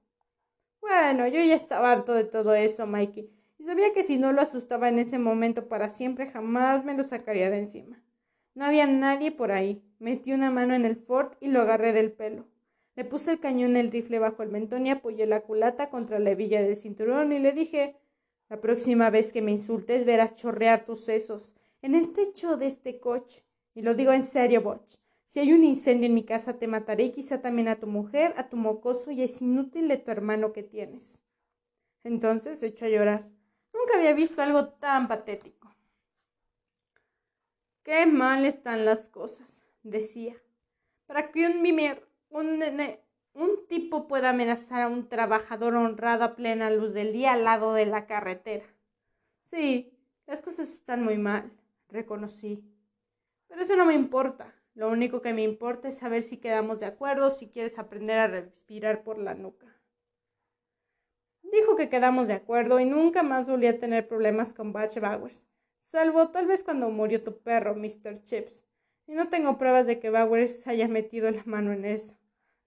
Bueno, yo ya estaba harto de todo eso, Mikey, y sabía que si no lo asustaba en ese momento para siempre jamás me lo sacaría de encima. No había nadie por ahí. Metí una mano en el Ford y lo agarré del pelo. Le puse el cañón del rifle bajo el mentón y apoyé la culata contra la hebilla del cinturón y le dije La próxima vez que me insultes verás chorrear tus sesos en el techo de este coche. Y lo digo en serio, Botch. Si hay un incendio en mi casa, te mataré y quizá también a tu mujer, a tu mocoso y es inútil de tu hermano que tienes. Entonces se echó a llorar. Nunca había visto algo tan patético. Qué mal están las cosas, decía. Para que un mimer, un, un tipo pueda amenazar a un trabajador honrado a plena luz del día al lado de la carretera. Sí, las cosas están muy mal, reconocí. Pero eso no me importa. Lo único que me importa es saber si quedamos de acuerdo, si quieres aprender a respirar por la nuca. Dijo que quedamos de acuerdo y nunca más volví a tener problemas con Batch Bowers, salvo tal vez cuando murió tu perro, Mr. Chips. Y no tengo pruebas de que Bowers haya metido la mano en eso.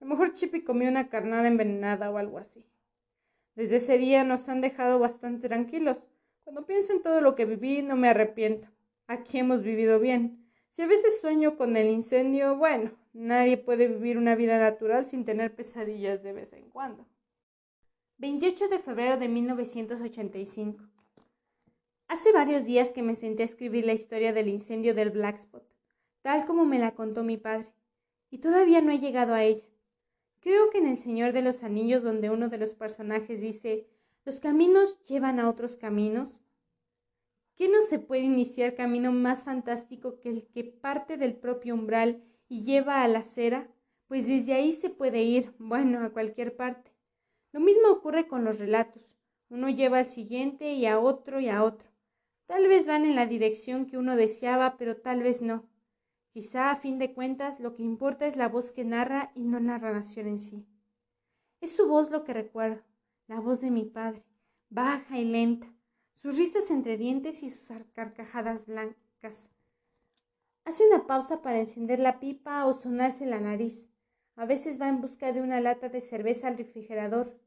A lo mejor Chippy comió una carnada envenenada o algo así. Desde ese día nos han dejado bastante tranquilos. Cuando pienso en todo lo que viví, no me arrepiento. Aquí hemos vivido bien. Si a veces sueño con el incendio, bueno, nadie puede vivir una vida natural sin tener pesadillas de vez en cuando. 28 de febrero de 1985. Hace varios días que me senté a escribir la historia del incendio del Black Spot, tal como me la contó mi padre, y todavía no he llegado a ella. Creo que en El Señor de los Anillos, donde uno de los personajes dice, los caminos llevan a otros caminos, ¿Qué no se puede iniciar camino más fantástico que el que parte del propio umbral y lleva a la acera? Pues desde ahí se puede ir, bueno, a cualquier parte. Lo mismo ocurre con los relatos. Uno lleva al siguiente y a otro y a otro. Tal vez van en la dirección que uno deseaba, pero tal vez no. Quizá a fin de cuentas lo que importa es la voz que narra y no la narración en sí. Es su voz lo que recuerdo, la voz de mi padre, baja y lenta, sus risas entre dientes y sus carcajadas blancas. Hace una pausa para encender la pipa o sonarse la nariz. A veces va en busca de una lata de cerveza al refrigerador.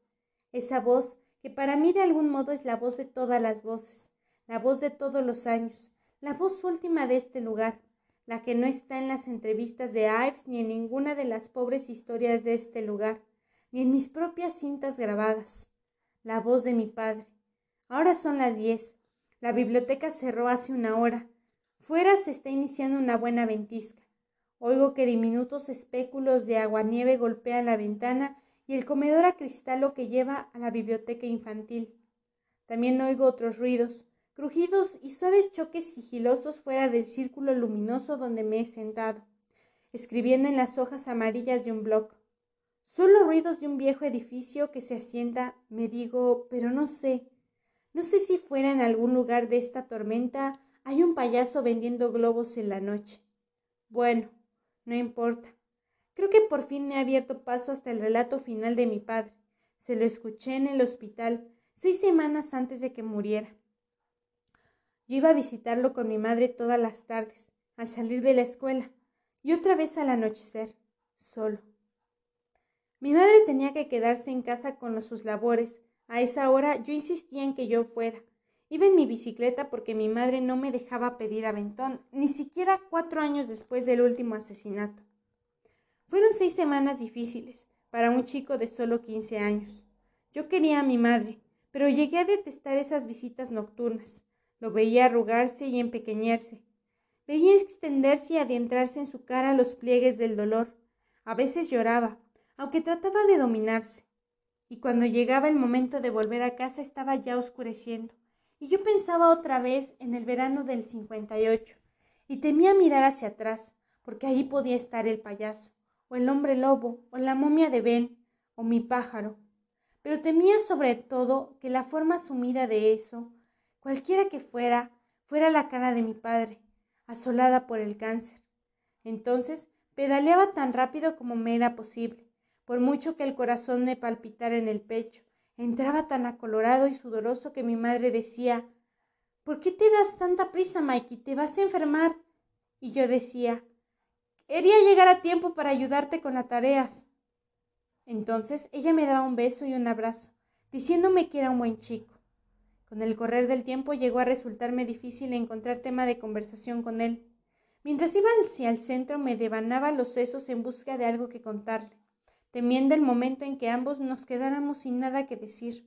Esa voz, que para mí de algún modo es la voz de todas las voces, la voz de todos los años, la voz última de este lugar, la que no está en las entrevistas de Ives ni en ninguna de las pobres historias de este lugar, ni en mis propias cintas grabadas, la voz de mi padre, Ahora son las diez. La biblioteca cerró hace una hora. Fuera se está iniciando una buena ventisca. Oigo que diminutos espéculos de aguanieve golpean la ventana y el comedor a cristal que lleva a la biblioteca infantil. También oigo otros ruidos, crujidos y suaves choques sigilosos fuera del círculo luminoso donde me he sentado, escribiendo en las hojas amarillas de un bloc. Solo ruidos de un viejo edificio que se asienta, me digo, pero no sé, no sé si fuera en algún lugar de esta tormenta hay un payaso vendiendo globos en la noche. Bueno, no importa. Creo que por fin me ha abierto paso hasta el relato final de mi padre. Se lo escuché en el hospital seis semanas antes de que muriera. Yo iba a visitarlo con mi madre todas las tardes, al salir de la escuela, y otra vez al anochecer, solo. Mi madre tenía que quedarse en casa con sus labores, a esa hora yo insistía en que yo fuera. Iba en mi bicicleta porque mi madre no me dejaba pedir aventón, ni siquiera cuatro años después del último asesinato. Fueron seis semanas difíciles para un chico de solo quince años. Yo quería a mi madre, pero llegué a detestar esas visitas nocturnas. Lo veía arrugarse y empequeñerse. Veía extenderse y adentrarse en su cara los pliegues del dolor. A veces lloraba, aunque trataba de dominarse. Y cuando llegaba el momento de volver a casa estaba ya oscureciendo. Y yo pensaba otra vez en el verano del 58 y temía mirar hacia atrás, porque ahí podía estar el payaso, o el hombre lobo, o la momia de Ben, o mi pájaro. Pero temía sobre todo que la forma sumida de eso cualquiera que fuera, fuera la cara de mi padre, asolada por el cáncer. Entonces pedaleaba tan rápido como me era posible, por mucho que el corazón me palpitara en el pecho. Entraba tan acolorado y sudoroso que mi madre decía ¿Por qué te das tanta prisa, Mikey? Te vas a enfermar. Y yo decía Quería llegar a tiempo para ayudarte con las tareas. Entonces ella me daba un beso y un abrazo, diciéndome que era un buen chico. Con el correr del tiempo llegó a resultarme difícil encontrar tema de conversación con él. Mientras iba hacia el centro me devanaba los sesos en busca de algo que contarle, temiendo el momento en que ambos nos quedáramos sin nada que decir.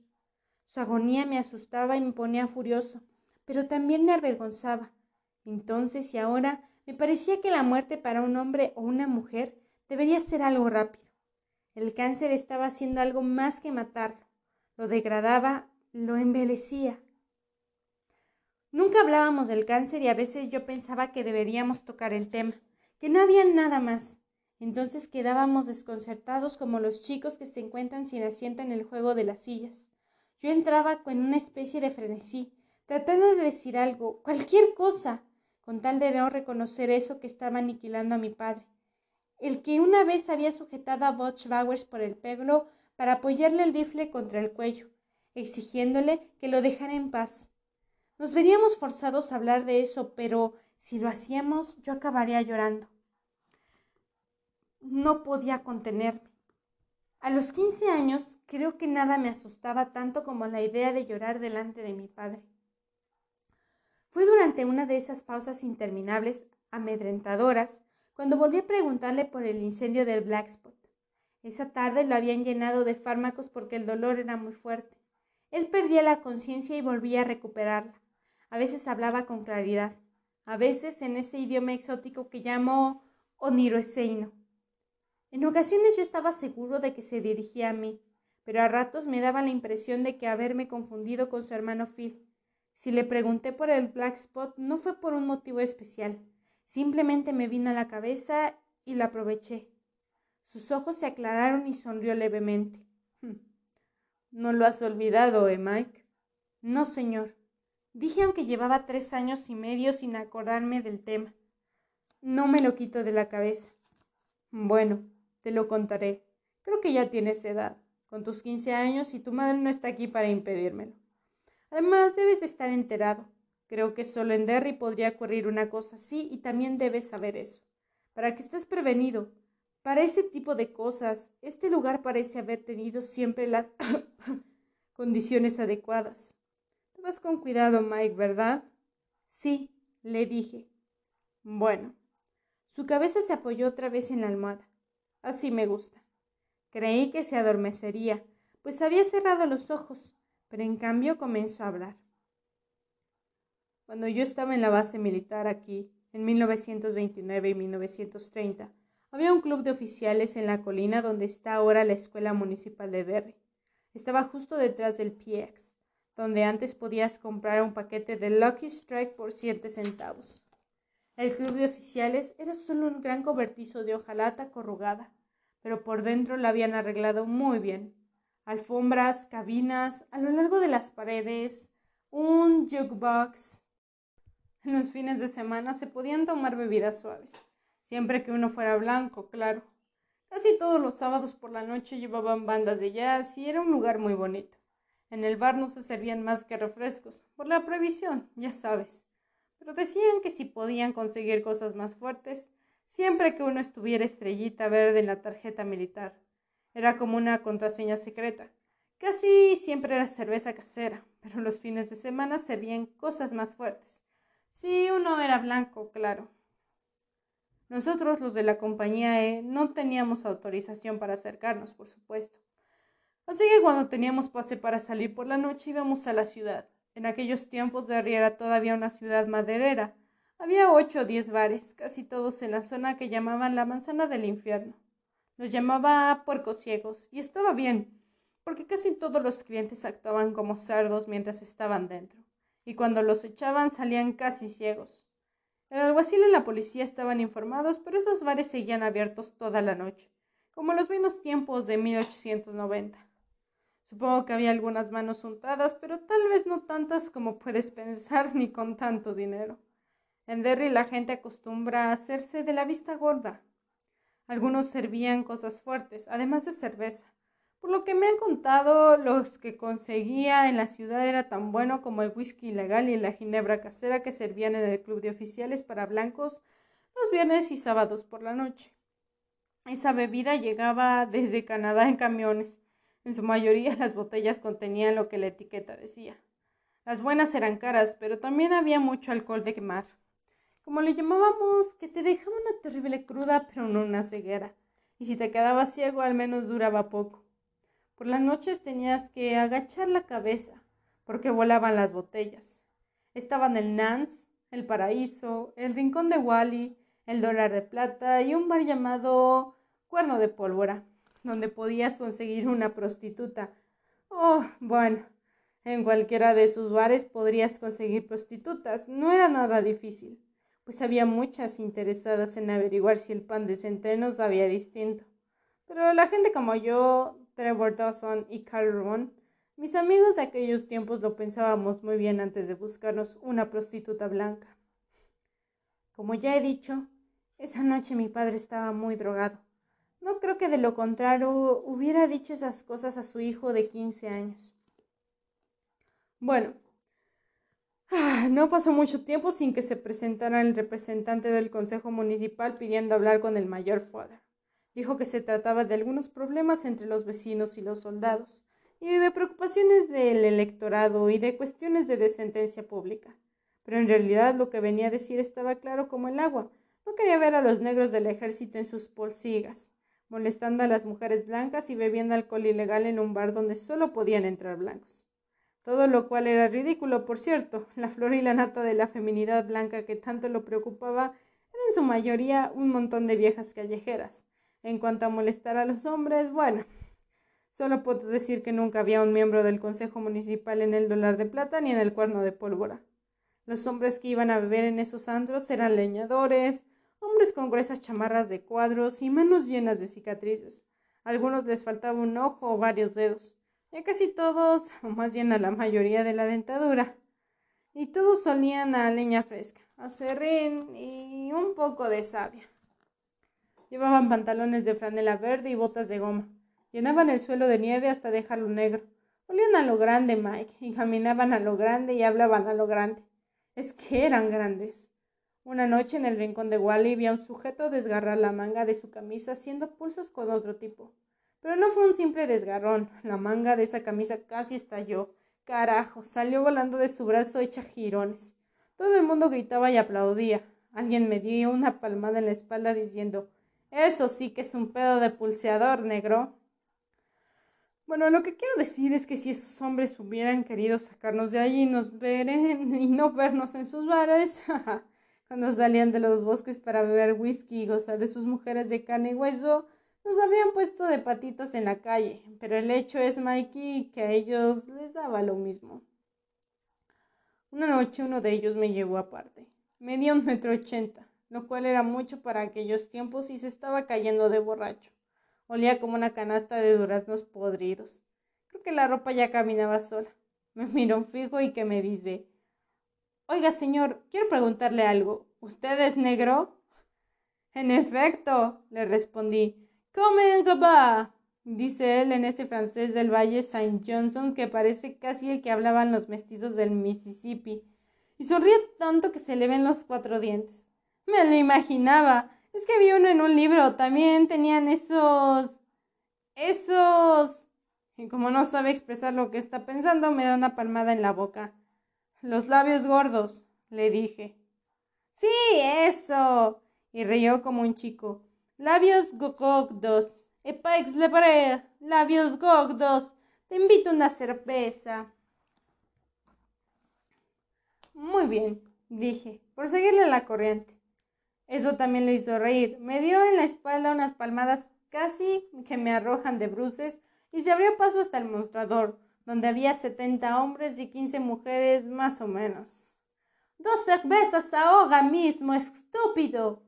Su agonía me asustaba y me ponía furioso, pero también me avergonzaba. Entonces y ahora me parecía que la muerte para un hombre o una mujer debería ser algo rápido. El cáncer estaba haciendo algo más que matarlo. Lo degradaba lo embelecía. Nunca hablábamos del cáncer y a veces yo pensaba que deberíamos tocar el tema, que no había nada más. Entonces quedábamos desconcertados como los chicos que se encuentran sin asiento en el juego de las sillas. Yo entraba con una especie de frenesí, tratando de decir algo, cualquier cosa, con tal de no reconocer eso que estaba aniquilando a mi padre, el que una vez había sujetado a Butch Bowers por el pelo para apoyarle el rifle contra el cuello, exigiéndole que lo dejara en paz. Nos veríamos forzados a hablar de eso, pero si lo hacíamos yo acabaría llorando. No podía contenerme. A los quince años creo que nada me asustaba tanto como la idea de llorar delante de mi padre. Fue durante una de esas pausas interminables, amedrentadoras, cuando volví a preguntarle por el incendio del Black Spot. Esa tarde lo habían llenado de fármacos porque el dolor era muy fuerte. Él perdía la conciencia y volvía a recuperarla. A veces hablaba con claridad, a veces en ese idioma exótico que llamó oniroeseino. En ocasiones yo estaba seguro de que se dirigía a mí, pero a ratos me daba la impresión de que haberme confundido con su hermano Phil. Si le pregunté por el Black Spot no fue por un motivo especial, simplemente me vino a la cabeza y lo aproveché. Sus ojos se aclararon y sonrió levemente. No lo has olvidado, ¿eh, Mike? No, señor. Dije aunque llevaba tres años y medio sin acordarme del tema. No me lo quito de la cabeza. Bueno, te lo contaré. Creo que ya tienes edad, con tus quince años y tu madre no está aquí para impedírmelo. Además, debes estar enterado. Creo que solo en Derry podría ocurrir una cosa así y también debes saber eso. Para que estés prevenido, para este tipo de cosas, este lugar parece haber tenido siempre las [COUGHS] condiciones adecuadas. Te vas con cuidado, Mike, ¿verdad? Sí, le dije. Bueno. Su cabeza se apoyó otra vez en la almohada. Así me gusta. Creí que se adormecería, pues había cerrado los ojos, pero en cambio comenzó a hablar. Cuando yo estaba en la base militar aquí, en 1929 y 1930, había un club de oficiales en la colina donde está ahora la Escuela Municipal de Derry. Estaba justo detrás del PX, donde antes podías comprar un paquete de Lucky Strike por siete centavos. El club de oficiales era solo un gran cobertizo de hojalata corrugada, pero por dentro la habían arreglado muy bien. Alfombras, cabinas, a lo largo de las paredes, un jukebox. En los fines de semana se podían tomar bebidas suaves siempre que uno fuera blanco, claro. Casi todos los sábados por la noche llevaban bandas de jazz y era un lugar muy bonito. En el bar no se servían más que refrescos, por la prohibición, ya sabes. Pero decían que si podían conseguir cosas más fuertes, siempre que uno estuviera estrellita verde en la tarjeta militar. Era como una contraseña secreta. Casi siempre era cerveza casera, pero los fines de semana servían cosas más fuertes. Si uno era blanco, claro. Nosotros, los de la compañía E, no teníamos autorización para acercarnos, por supuesto. Así que cuando teníamos pase para salir por la noche íbamos a la ciudad. En aquellos tiempos Derry era todavía una ciudad maderera. Había ocho o diez bares, casi todos en la zona que llamaban la manzana del infierno. Los llamaba puercos ciegos, y estaba bien, porque casi todos los clientes actuaban como cerdos mientras estaban dentro, y cuando los echaban salían casi ciegos. El alguacil y la policía estaban informados, pero esos bares seguían abiertos toda la noche, como los buenos tiempos de 1890. Supongo que había algunas manos untadas, pero tal vez no tantas como puedes pensar [LAUGHS] ni con tanto dinero. En Derry la gente acostumbra a hacerse de la vista gorda. Algunos servían cosas fuertes, además de cerveza. Por lo que me han contado, los que conseguía en la ciudad era tan bueno como el whisky ilegal y la ginebra casera que servían en el club de oficiales para blancos los viernes y sábados por la noche. Esa bebida llegaba desde Canadá en camiones. En su mayoría las botellas contenían lo que la etiqueta decía. Las buenas eran caras, pero también había mucho alcohol de quemar. Como le llamábamos, que te dejaba una terrible cruda, pero no una ceguera. Y si te quedabas ciego, al menos duraba poco. Por las noches tenías que agachar la cabeza, porque volaban las botellas. Estaban el Nance, el Paraíso, el Rincón de Wally, el Dólar de Plata y un bar llamado Cuerno de Pólvora, donde podías conseguir una prostituta. Oh, bueno, en cualquiera de sus bares podrías conseguir prostitutas. No era nada difícil, pues había muchas interesadas en averiguar si el pan de centeno sabía distinto. Pero la gente como yo Trevor Dawson y Carl Ron, mis amigos de aquellos tiempos lo pensábamos muy bien antes de buscarnos una prostituta blanca. Como ya he dicho, esa noche mi padre estaba muy drogado. No creo que de lo contrario hubiera dicho esas cosas a su hijo de quince años. Bueno, ah, no pasó mucho tiempo sin que se presentara el representante del Consejo Municipal pidiendo hablar con el mayor Foda. Dijo que se trataba de algunos problemas entre los vecinos y los soldados, y de preocupaciones del electorado y de cuestiones de descendencia pública. Pero en realidad lo que venía a decir estaba claro como el agua. No quería ver a los negros del ejército en sus polsigas, molestando a las mujeres blancas y bebiendo alcohol ilegal en un bar donde solo podían entrar blancos. Todo lo cual era ridículo, por cierto. La flor y la nata de la feminidad blanca que tanto lo preocupaba eran en su mayoría un montón de viejas callejeras, en cuanto a molestar a los hombres, bueno, solo puedo decir que nunca había un miembro del Consejo Municipal en el dólar de plata ni en el cuerno de pólvora. Los hombres que iban a beber en esos andros eran leñadores, hombres con gruesas chamarras de cuadros y manos llenas de cicatrices. A algunos les faltaba un ojo o varios dedos, y a casi todos, o más bien a la mayoría de la dentadura. Y todos solían a leña fresca, a serrín y un poco de savia. Llevaban pantalones de franela verde y botas de goma. Llenaban el suelo de nieve hasta dejarlo negro. Olían a lo grande, Mike, y caminaban a lo grande y hablaban a lo grande. Es que eran grandes. Una noche en el rincón de Wally vi a un sujeto desgarrar la manga de su camisa haciendo pulsos con otro tipo. Pero no fue un simple desgarrón. La manga de esa camisa casi estalló. Carajo, salió volando de su brazo hecha jirones. Todo el mundo gritaba y aplaudía. Alguien me dio una palmada en la espalda diciendo eso sí que es un pedo de pulseador, negro. Bueno, lo que quiero decir es que si esos hombres hubieran querido sacarnos de allí y nos veren [LAUGHS] y no vernos en sus bares, [LAUGHS] cuando salían de los bosques para beber whisky y gozar de sus mujeres de carne y hueso, nos habrían puesto de patitas en la calle. Pero el hecho es, Mikey, que a ellos les daba lo mismo. Una noche uno de ellos me llevó aparte. Medía un metro ochenta lo cual era mucho para aquellos tiempos y se estaba cayendo de borracho. Olía como una canasta de duraznos podridos. Creo que la ropa ya caminaba sola. [LAUGHS] Me miró fijo y que me dice Oiga, señor, quiero preguntarle algo. ¿Usted es negro? [LAUGHS] En efecto, le respondí. Come va, dice él en ese francés del Valle Saint Johnson que parece casi el que hablaban los mestizos del Mississippi, y sonríe tanto que se le ven los cuatro dientes. Me lo imaginaba. Es que vi uno en un libro. También tenían esos... esos... Y como no sabe expresar lo que está pensando, me da una palmada en la boca. Los labios gordos, le dije. Sí, eso. Y rió como un chico. Labios gordos. Epaix lebre. Labios gordos. Te invito a una cerveza. Muy bien, dije, por seguirle la corriente. Eso también lo hizo reír. Me dio en la espalda unas palmadas casi que me arrojan de bruces y se abrió paso hasta el mostrador, donde había setenta hombres y quince mujeres más o menos. Dos cervezas ahora mismo, estúpido.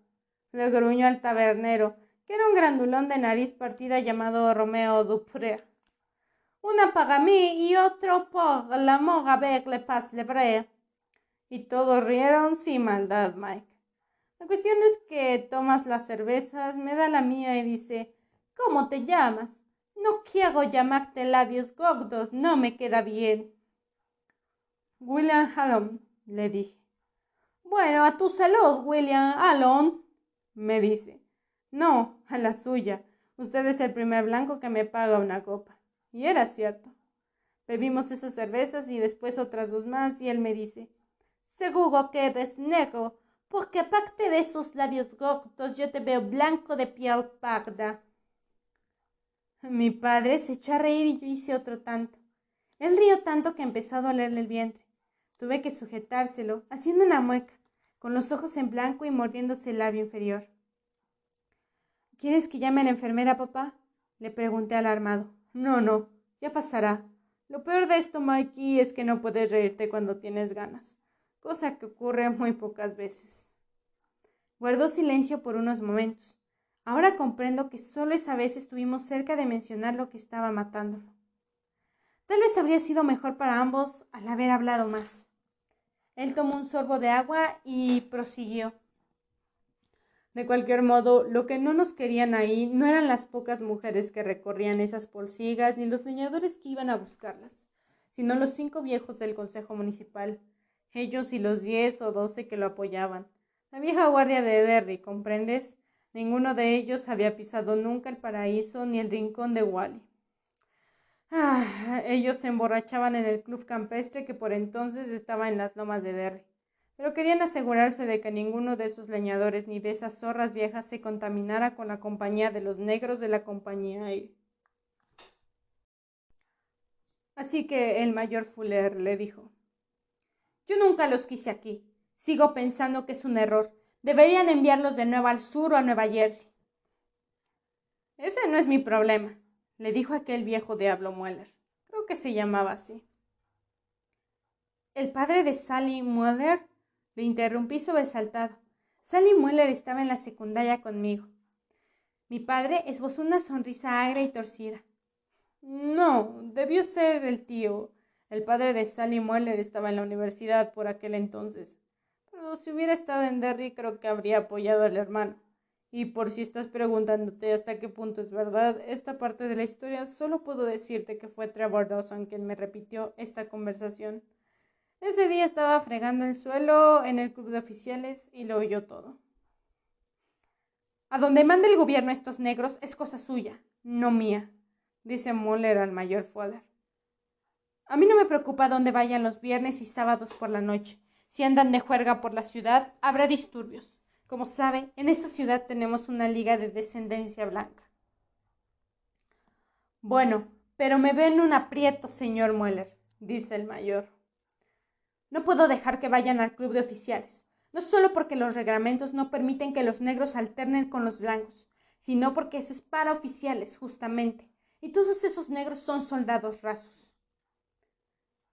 le gruñó al tabernero, que era un grandulón de nariz partida llamado Romeo Dupré. Una para mí y otro por l'amour avec le pas le Y todos rieron sin maldad, Mike. La cuestión es que tomas las cervezas, me da la mía y dice, ¿cómo te llamas? No quiero llamarte labios gordos, no me queda bien. William Hallon, le dije. Bueno, a tu salud, William Hallon, me dice. No, a la suya. Usted es el primer blanco que me paga una copa. Y era cierto. Bebimos esas cervezas y después otras dos más y él me dice, seguro que eres negro, porque aparte de esos labios gordos yo te veo blanco de piel parda. Mi padre se echó a reír y yo hice otro tanto. Él rió tanto que empezó a dolerle el vientre. Tuve que sujetárselo, haciendo una mueca, con los ojos en blanco y mordiéndose el labio inferior. ¿Quieres que llame a la enfermera, papá? le pregunté alarmado. No, no, ya pasará. Lo peor de esto, Mikey, es que no puedes reírte cuando tienes ganas cosa que ocurre muy pocas veces. Guardó silencio por unos momentos. Ahora comprendo que solo esa vez estuvimos cerca de mencionar lo que estaba matándolo. Tal vez habría sido mejor para ambos al haber hablado más. Él tomó un sorbo de agua y prosiguió. De cualquier modo, lo que no nos querían ahí no eran las pocas mujeres que recorrían esas polsigas ni los leñadores que iban a buscarlas, sino los cinco viejos del Consejo Municipal, ellos y los diez o doce que lo apoyaban. La vieja guardia de Derry, ¿comprendes? Ninguno de ellos había pisado nunca el paraíso ni el rincón de Wally. Ah, ellos se emborrachaban en el club campestre que por entonces estaba en las lomas de Derry, pero querían asegurarse de que ninguno de esos leñadores ni de esas zorras viejas se contaminara con la compañía de los negros de la compañía. Así que el mayor Fuller le dijo yo nunca los quise aquí. Sigo pensando que es un error. Deberían enviarlos de nuevo al sur o a Nueva Jersey. Ese no es mi problema, le dijo aquel viejo diablo Mueller. Creo que se llamaba así. El padre de Sally Mueller, le interrumpí sobresaltado. Sally Mueller estaba en la secundaria conmigo. Mi padre esbozó una sonrisa agra y torcida. No, debió ser el tío. El padre de Sally Mueller estaba en la universidad por aquel entonces. Pero si hubiera estado en Derry, creo que habría apoyado al hermano. Y por si estás preguntándote hasta qué punto es verdad esta parte de la historia, solo puedo decirte que fue Trevor Dawson quien me repitió esta conversación. Ese día estaba fregando el suelo en el club de oficiales y lo oyó todo. A donde mande el gobierno a estos negros es cosa suya, no mía, dice Muller al mayor Fuller. A mí no me preocupa dónde vayan los viernes y sábados por la noche. Si andan de juerga por la ciudad, habrá disturbios. Como sabe, en esta ciudad tenemos una liga de descendencia blanca. Bueno, pero me ven un aprieto, señor Mueller, dice el mayor. No puedo dejar que vayan al club de oficiales, no solo porque los reglamentos no permiten que los negros alternen con los blancos, sino porque eso es para oficiales, justamente, y todos esos negros son soldados rasos.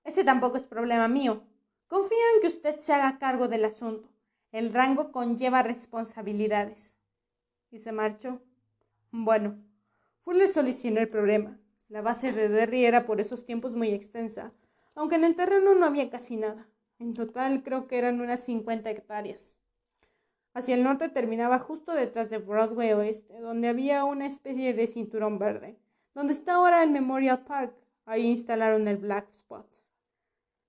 Ese tampoco es problema mío. Confío en que usted se haga cargo del asunto. El rango conlleva responsabilidades. ¿Y se marchó? Bueno, Fuller solucionó el problema. La base de Derry era por esos tiempos muy extensa, aunque en el terreno no había casi nada. En total creo que eran unas 50 hectáreas. Hacia el norte terminaba justo detrás de Broadway Oeste, donde había una especie de cinturón verde, donde está ahora el Memorial Park. Ahí instalaron el Black Spot.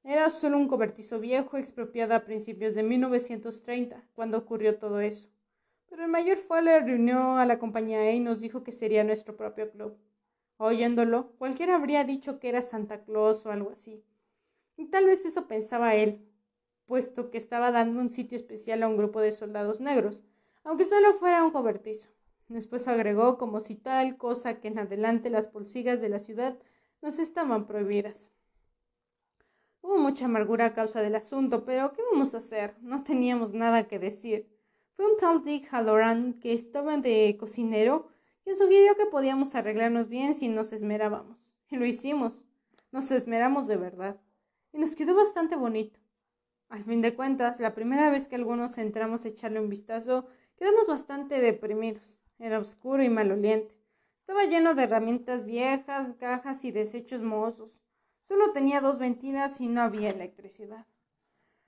Era solo un cobertizo viejo expropiado a principios de 1930, cuando ocurrió todo eso. Pero el mayor Fuller reunió a la compañía y nos dijo que sería nuestro propio club. Oyéndolo, cualquiera habría dicho que era Santa Claus o algo así. Y tal vez eso pensaba él, puesto que estaba dando un sitio especial a un grupo de soldados negros, aunque solo fuera un cobertizo. Después agregó como si tal cosa que en adelante las polsigas de la ciudad nos estaban prohibidas. Hubo mucha amargura a causa del asunto, pero ¿qué vamos a hacer? No teníamos nada que decir. Fue un tal Dick Halloran que estaba de cocinero y sugirió que podíamos arreglarnos bien si nos esmerábamos. Y lo hicimos. Nos esmeramos de verdad. Y nos quedó bastante bonito. Al fin de cuentas, la primera vez que algunos entramos a echarle un vistazo, quedamos bastante deprimidos. Era oscuro y maloliente. Estaba lleno de herramientas viejas, cajas y desechos mozos. Solo tenía dos ventilas y no había electricidad.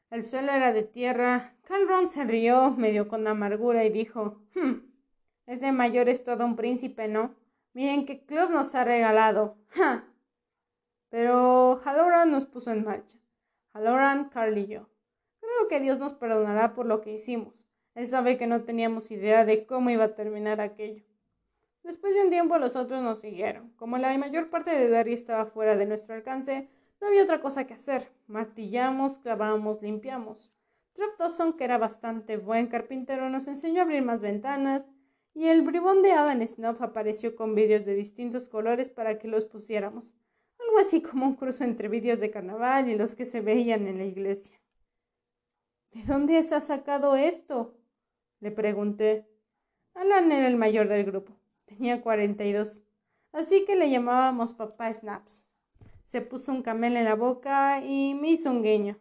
El suelo era de tierra. Calron se rió, medio con amargura, y dijo: hm, Es de mayores todo un príncipe, ¿no? Miren qué club nos ha regalado. ¡Ja! Pero Halloran nos puso en marcha. Halloran, Carl y yo. Creo que Dios nos perdonará por lo que hicimos. Él sabe que no teníamos idea de cómo iba a terminar aquello. Después de un tiempo los otros nos siguieron. Como la mayor parte de Derry estaba fuera de nuestro alcance, no había otra cosa que hacer. Martillamos, clavamos, limpiamos. Trev Dawson, que era bastante buen carpintero, nos enseñó a abrir más ventanas, y el bribón de Adam Snob apareció con vídeos de distintos colores para que los pusiéramos. Algo así como un cruzo entre vídeos de carnaval y los que se veían en la iglesia. ¿De dónde has sacado esto? le pregunté. Alan era el mayor del grupo. Tenía cuarenta y dos, así que le llamábamos papá Snaps. Se puso un camel en la boca y me hizo un guiño.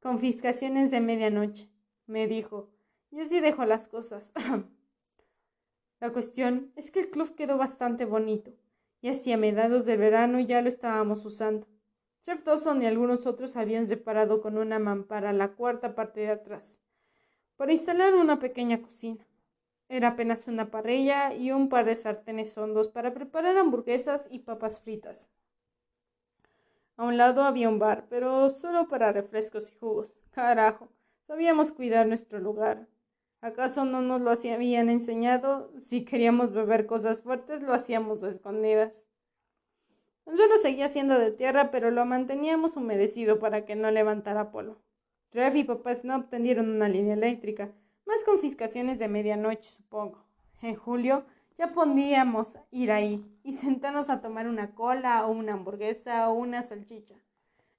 Confiscaciones de medianoche, me dijo. Yo sí dejo las cosas. [CLEARS THROAT] la cuestión es que el club quedó bastante bonito, y hacia mediados del verano ya lo estábamos usando. Chef Dawson y algunos otros habían separado con una mampara la cuarta parte de atrás, para instalar una pequeña cocina. Era apenas una parrilla y un par de sartenes hondos para preparar hamburguesas y papas fritas. A un lado había un bar, pero solo para refrescos y jugos. Carajo, sabíamos cuidar nuestro lugar. ¿Acaso no nos lo habían enseñado? Si queríamos beber cosas fuertes, lo hacíamos escondidas. El suelo seguía siendo de tierra, pero lo manteníamos humedecido para que no levantara polvo. Trev y papá Snob tendieron una línea eléctrica, más confiscaciones de medianoche, supongo. En julio ya podíamos ir ahí y sentarnos a tomar una cola o una hamburguesa o una salchicha.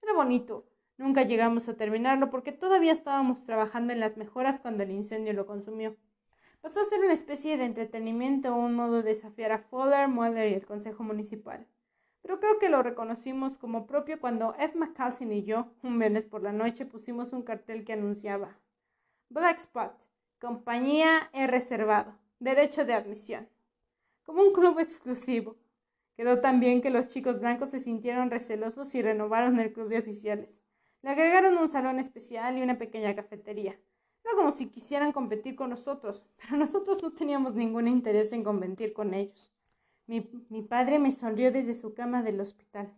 Era bonito. Nunca llegamos a terminarlo porque todavía estábamos trabajando en las mejoras cuando el incendio lo consumió. Pasó a ser una especie de entretenimiento o un modo de desafiar a Fuller, Mueller y el Consejo Municipal. Pero creo que lo reconocimos como propio cuando F. McCalsin y yo, un viernes por la noche, pusimos un cartel que anunciaba Black Spot, Compañía he reservado. Derecho de admisión. Como un club exclusivo. Quedó tan bien que los chicos blancos se sintieron recelosos y renovaron el club de oficiales. Le agregaron un salón especial y una pequeña cafetería. Era como si quisieran competir con nosotros, pero nosotros no teníamos ningún interés en competir con ellos. Mi, mi padre me sonrió desde su cama del hospital.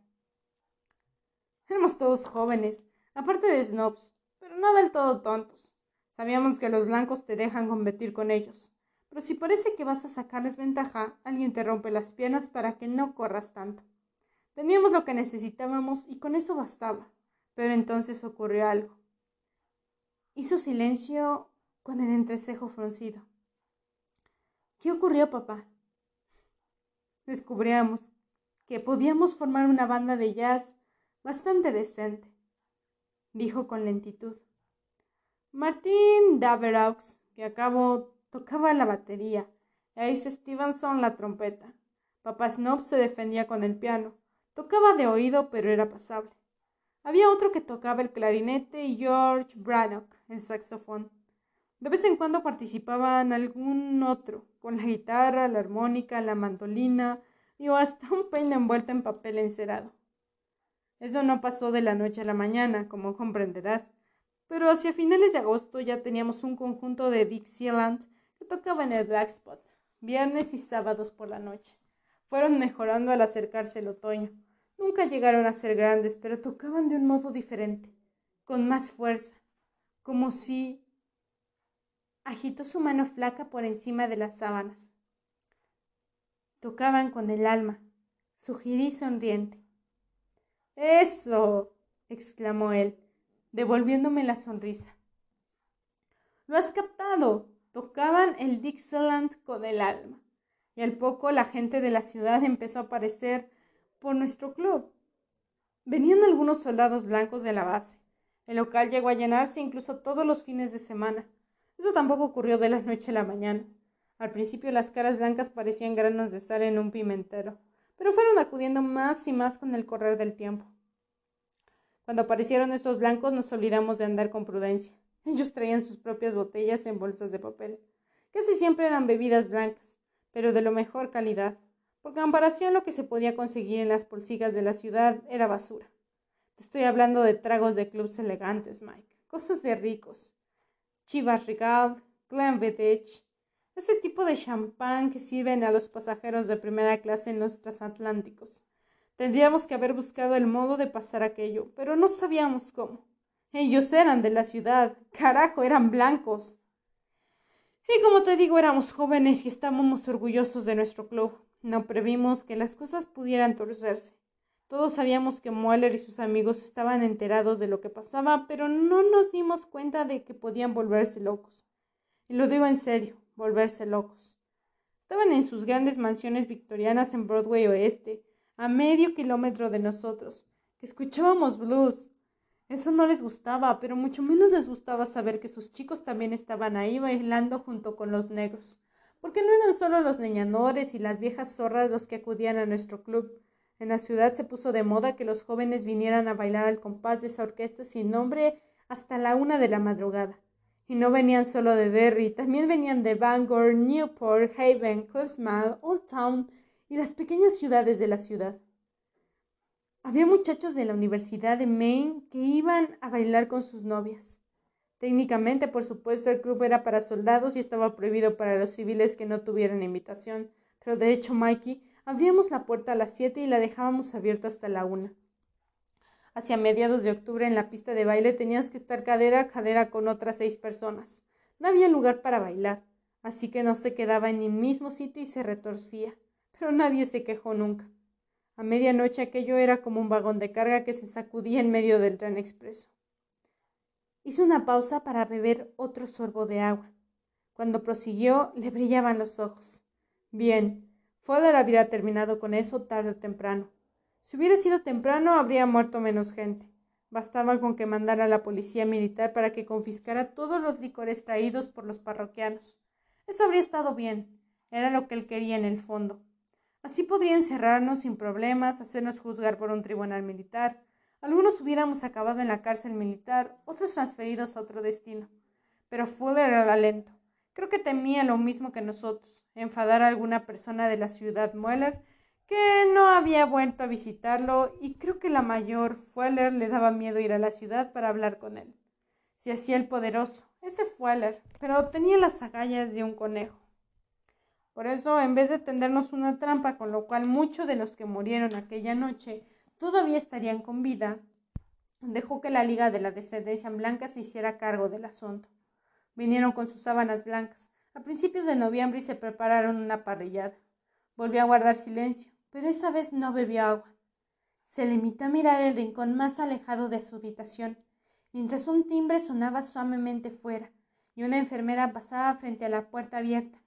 Éramos todos jóvenes, aparte de snobs, pero no del todo tontos. Sabíamos que los blancos te dejan competir con ellos. Pero si parece que vas a sacarles ventaja, alguien te rompe las piernas para que no corras tanto. Teníamos lo que necesitábamos y con eso bastaba. Pero entonces ocurrió algo. Hizo silencio con el entrecejo fruncido. ¿Qué ocurrió, papá? Descubríamos que podíamos formar una banda de jazz bastante decente, dijo con lentitud. Martin Daveraux, que acabó, tocaba la batería, Ace Stevenson la trompeta. Papá Snob se defendía con el piano. Tocaba de oído, pero era pasable. Había otro que tocaba el clarinete y George Brannock el saxofón. De vez en cuando participaban algún otro, con la guitarra, la armónica, la mandolina y hasta un peine envuelto en papel encerado. Eso no pasó de la noche a la mañana, como comprenderás pero hacia finales de agosto ya teníamos un conjunto de Dixieland que tocaba en el Black Spot, viernes y sábados por la noche. Fueron mejorando al acercarse el otoño. Nunca llegaron a ser grandes, pero tocaban de un modo diferente, con más fuerza, como si agitó su mano flaca por encima de las sábanas. Tocaban con el alma, sugerí sonriente. Eso. exclamó él devolviéndome la sonrisa. Lo has captado. Tocaban el Dixieland con el alma. Y al poco la gente de la ciudad empezó a aparecer por nuestro club. Venían algunos soldados blancos de la base. El local llegó a llenarse incluso todos los fines de semana. Eso tampoco ocurrió de la noche a la mañana. Al principio las caras blancas parecían granos de sal en un pimentero, pero fueron acudiendo más y más con el correr del tiempo. Cuando aparecieron esos blancos nos olvidamos de andar con prudencia. Ellos traían sus propias botellas en bolsas de papel. Casi siempre eran bebidas blancas, pero de lo mejor calidad. Por comparación, lo que se podía conseguir en las polsigas de la ciudad era basura. Te estoy hablando de tragos de clubs elegantes, Mike. Cosas de ricos. Chivas Regal, Glenfiddich, ese tipo de champán que sirven a los pasajeros de primera clase en los transatlánticos. Tendríamos que haber buscado el modo de pasar aquello, pero no sabíamos cómo. Ellos eran de la ciudad. Carajo, eran blancos. Y como te digo, éramos jóvenes y estábamos orgullosos de nuestro club. No previmos que las cosas pudieran torcerse. Todos sabíamos que Mueller y sus amigos estaban enterados de lo que pasaba, pero no nos dimos cuenta de que podían volverse locos. Y lo digo en serio, volverse locos. Estaban en sus grandes mansiones victorianas en Broadway Oeste, a medio kilómetro de nosotros, que escuchábamos blues, eso no les gustaba, pero mucho menos les gustaba saber que sus chicos también estaban ahí bailando junto con los negros, porque no eran solo los leñadores y las viejas zorras los que acudían a nuestro club. En la ciudad se puso de moda que los jóvenes vinieran a bailar al compás de esa orquesta sin nombre hasta la una de la madrugada. Y no venían solo de Derry, también venían de Bangor, Newport, Haven, Cliffsmile, Old Town y las pequeñas ciudades de la ciudad. Había muchachos de la Universidad de Maine que iban a bailar con sus novias. Técnicamente, por supuesto, el club era para soldados y estaba prohibido para los civiles que no tuvieran invitación, pero de hecho, Mikey, abríamos la puerta a las siete y la dejábamos abierta hasta la una. Hacia mediados de octubre en la pista de baile tenías que estar cadera a cadera con otras seis personas. No había lugar para bailar, así que no se quedaba en el mismo sitio y se retorcía, pero nadie se quejó nunca. A medianoche aquello era como un vagón de carga que se sacudía en medio del tren expreso. Hizo una pausa para beber otro sorbo de agua. Cuando prosiguió, le brillaban los ojos. Bien, Fowler habría terminado con eso tarde o temprano. Si hubiera sido temprano, habría muerto menos gente. Bastaba con que mandara a la policía militar para que confiscara todos los licores traídos por los parroquianos. Eso habría estado bien. Era lo que él quería en el fondo. Así podría encerrarnos sin problemas, hacernos juzgar por un tribunal militar. Algunos hubiéramos acabado en la cárcel militar, otros transferidos a otro destino. Pero Fuller era lento. Creo que temía lo mismo que nosotros, enfadar a alguna persona de la ciudad Mueller que no había vuelto a visitarlo y creo que la mayor Fuller le daba miedo ir a la ciudad para hablar con él. Se hacía el poderoso, ese Fuller, pero tenía las agallas de un conejo. Por eso, en vez de tendernos una trampa, con lo cual muchos de los que murieron aquella noche todavía estarían con vida, dejó que la Liga de la Descendencia Blanca se hiciera cargo del asunto. Vinieron con sus sábanas blancas a principios de noviembre y se prepararon una parrillada. Volvió a guardar silencio, pero esa vez no bebió agua. Se limitó a mirar el rincón más alejado de su habitación, mientras un timbre sonaba suavemente fuera y una enfermera pasaba frente a la puerta abierta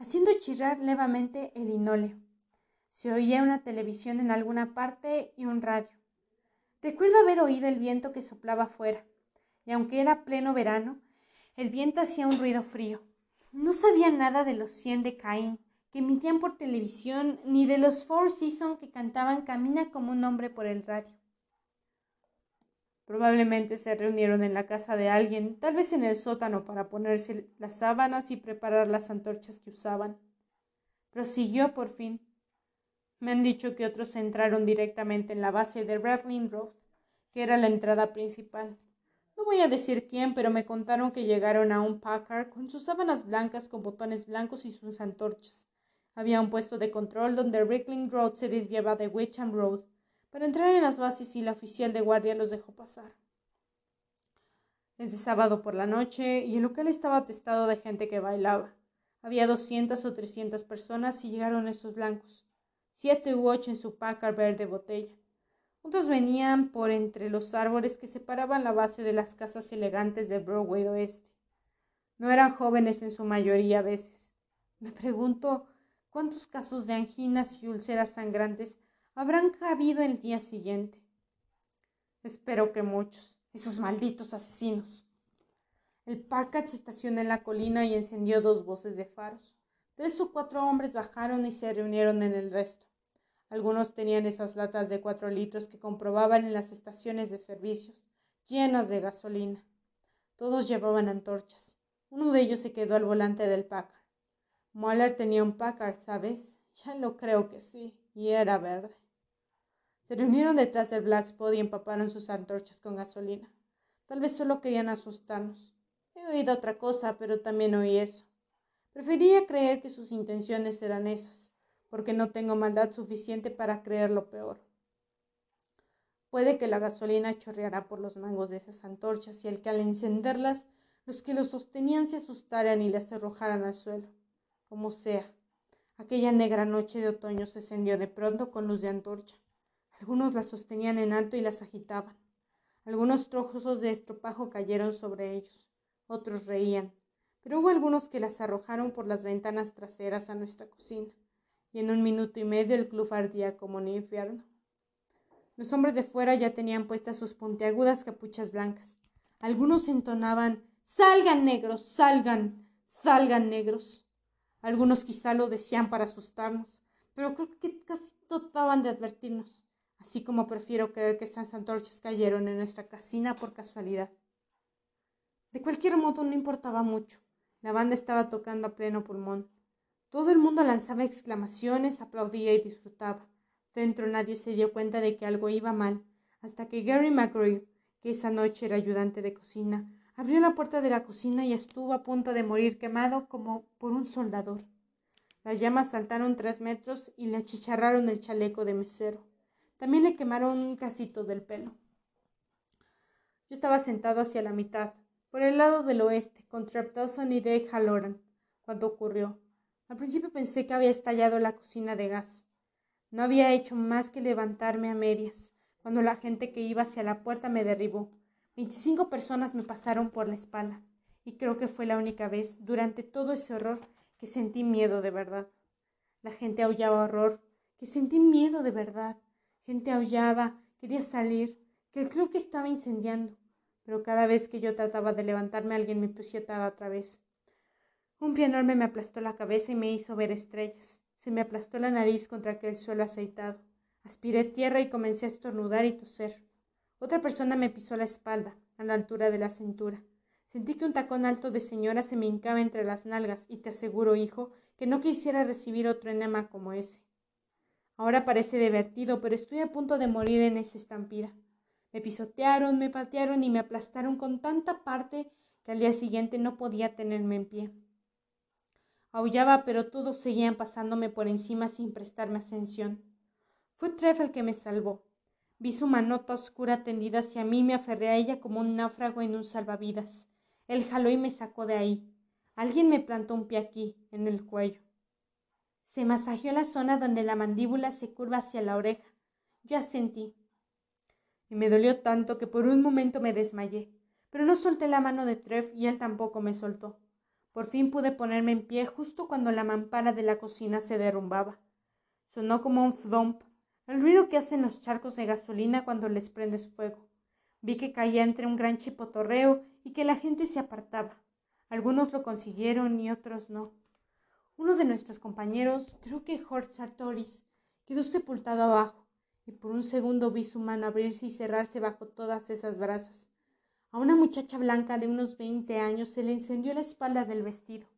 haciendo chirrar levemente el linóleo. Se oía una televisión en alguna parte y un radio. Recuerdo haber oído el viento que soplaba fuera, y aunque era pleno verano, el viento hacía un ruido frío. No sabía nada de los cien de Caín que emitían por televisión, ni de los Four Seasons que cantaban Camina como un hombre por el radio. Probablemente se reunieron en la casa de alguien, tal vez en el sótano, para ponerse las sábanas y preparar las antorchas que usaban. Prosiguió por fin. Me han dicho que otros entraron directamente en la base de Rattling Road, que era la entrada principal. No voy a decir quién, pero me contaron que llegaron a un Packard con sus sábanas blancas con botones blancos y sus antorchas. Había un puesto de control donde Rickling Road se desviaba de Wickham Road para entrar en las bases y la oficial de guardia los dejó pasar. Es de sábado por la noche y el local estaba atestado de gente que bailaba. Había doscientas o trescientas personas y llegaron estos blancos, siete u ocho en su pacar verde botella. Otros venían por entre los árboles que separaban la base de las casas elegantes de Broadway Oeste. No eran jóvenes en su mayoría a veces. Me pregunto cuántos casos de anginas y úlceras sangrantes habrán cabido el día siguiente? Espero que muchos, esos malditos asesinos. El Packard se estacionó en la colina y encendió dos voces de faros. Tres o cuatro hombres bajaron y se reunieron en el resto. Algunos tenían esas latas de cuatro litros que comprobaban en las estaciones de servicios, llenas de gasolina. Todos llevaban antorchas. Uno de ellos se quedó al volante del Packard. Moller tenía un Packard, ¿sabes? Ya lo creo que sí, y era verde. Se reunieron detrás del Black Spot y empaparon sus antorchas con gasolina. Tal vez solo querían asustarnos. He oído otra cosa, pero también oí eso. Prefería creer que sus intenciones eran esas porque no tengo maldad suficiente para creer lo peor. Puede que la gasolina chorreara por los mangos de esas antorchas y el que al encenderlas los que los sostenían se asustaran y las arrojaran al suelo. Como sea, aquella negra noche de otoño se encendió de pronto con luz de antorcha. Algunos las sostenían en alto y las agitaban. Algunos trozos de estropajo cayeron sobre ellos. Otros reían. Pero hubo algunos que las arrojaron por las ventanas traseras a nuestra cocina y en un minuto y medio el club ardía como un infierno. Los hombres de fuera ya tenían puestas sus puntiagudas capuchas blancas. Algunos entonaban Salgan negros, salgan, salgan negros. Algunos quizá lo decían para asustarnos, pero creo que casi trataban de advertirnos, así como prefiero creer que esas antorchas cayeron en nuestra casina por casualidad. De cualquier modo no importaba mucho. La banda estaba tocando a pleno pulmón. Todo el mundo lanzaba exclamaciones, aplaudía y disfrutaba. Dentro nadie se dio cuenta de que algo iba mal, hasta que Gary McGrew, que esa noche era ayudante de cocina, abrió la puerta de la cocina y estuvo a punto de morir quemado como por un soldador. Las llamas saltaron tres metros y le achicharraron el chaleco de mesero. También le quemaron un casito del pelo. Yo estaba sentado hacia la mitad, por el lado del oeste, con Dawson y Halloran, cuando ocurrió. Al principio pensé que había estallado la cocina de gas. No había hecho más que levantarme a medias, cuando la gente que iba hacia la puerta me derribó. Veinticinco personas me pasaron por la espalda, y creo que fue la única vez durante todo ese horror que sentí miedo de verdad. La gente aullaba horror, que sentí miedo de verdad. Gente aullaba, quería salir, que el club estaba incendiando, pero cada vez que yo trataba de levantarme alguien me presionaba otra vez. Un pie enorme me aplastó la cabeza y me hizo ver estrellas. Se me aplastó la nariz contra aquel suelo aceitado. Aspiré tierra y comencé a estornudar y toser. Otra persona me pisó la espalda, a la altura de la cintura. Sentí que un tacón alto de señora se me hincaba entre las nalgas y te aseguro, hijo, que no quisiera recibir otro enema como ese. Ahora parece divertido, pero estoy a punto de morir en esa estampida. Me pisotearon, me patearon y me aplastaron con tanta parte que al día siguiente no podía tenerme en pie. Aullaba, pero todos seguían pasándome por encima sin prestarme atención. Fue Treff el que me salvó. Vi su manota oscura tendida hacia mí y me aferré a ella como un náufrago en un salvavidas. Él jaló y me sacó de ahí. Alguien me plantó un pie aquí, en el cuello. Se masajeó la zona donde la mandíbula se curva hacia la oreja. Yo asentí. Y me dolió tanto que por un momento me desmayé. Pero no solté la mano de Treff y él tampoco me soltó. Por fin pude ponerme en pie justo cuando la mampara de la cocina se derrumbaba. Sonó como un flomp, el ruido que hacen los charcos de gasolina cuando les prendes fuego. Vi que caía entre un gran chipotorreo y que la gente se apartaba. Algunos lo consiguieron y otros no. Uno de nuestros compañeros, creo que Jorge Sartoris, quedó sepultado abajo, y por un segundo vi su mano abrirse y cerrarse bajo todas esas brasas. A una muchacha blanca de unos veinte años se le encendió la espalda del vestido.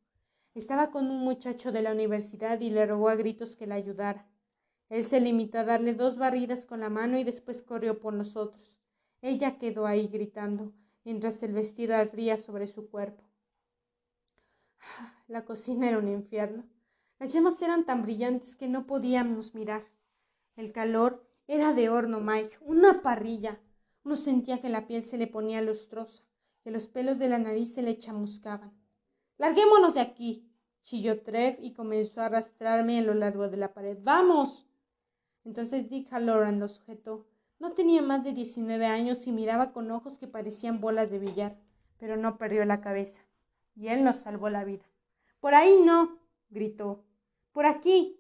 Estaba con un muchacho de la universidad y le rogó a gritos que la ayudara. Él se limitó a darle dos barridas con la mano y después corrió por nosotros. Ella quedó ahí gritando, mientras el vestido ardía sobre su cuerpo. [SIGHS] La cocina era un infierno. Las llamas eran tan brillantes que no podíamos mirar. El calor era de horno, Mike, una parrilla. Uno sentía que la piel se le ponía lustrosa, que los pelos de la nariz se le chamuscaban. Larguémonos de aquí, chilló Trev y comenzó a arrastrarme a lo largo de la pared. ¡Vamos! Entonces Dick Halloran lo sujetó. No tenía más de diecinueve años y miraba con ojos que parecían bolas de billar, pero no perdió la cabeza. Y él nos salvó la vida. Por ahí no, gritó. Por aquí.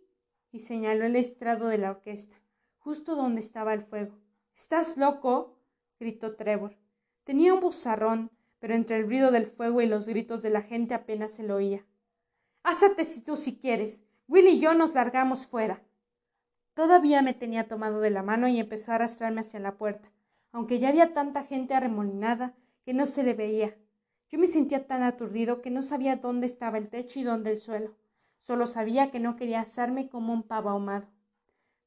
y señaló el estrado de la orquesta. justo donde estaba el fuego. ¿Estás loco? gritó Trevor. Tenía un bozarrón, pero entre el ruido del fuego y los gritos de la gente apenas se lo oía. Házate si tú si quieres. Will y yo nos largamos fuera. Todavía me tenía tomado de la mano y empezó a arrastrarme hacia la puerta, aunque ya había tanta gente arremolinada que no se le veía. Yo me sentía tan aturdido que no sabía dónde estaba el techo y dónde el suelo. Solo sabía que no quería asarme como un pavo ahumado.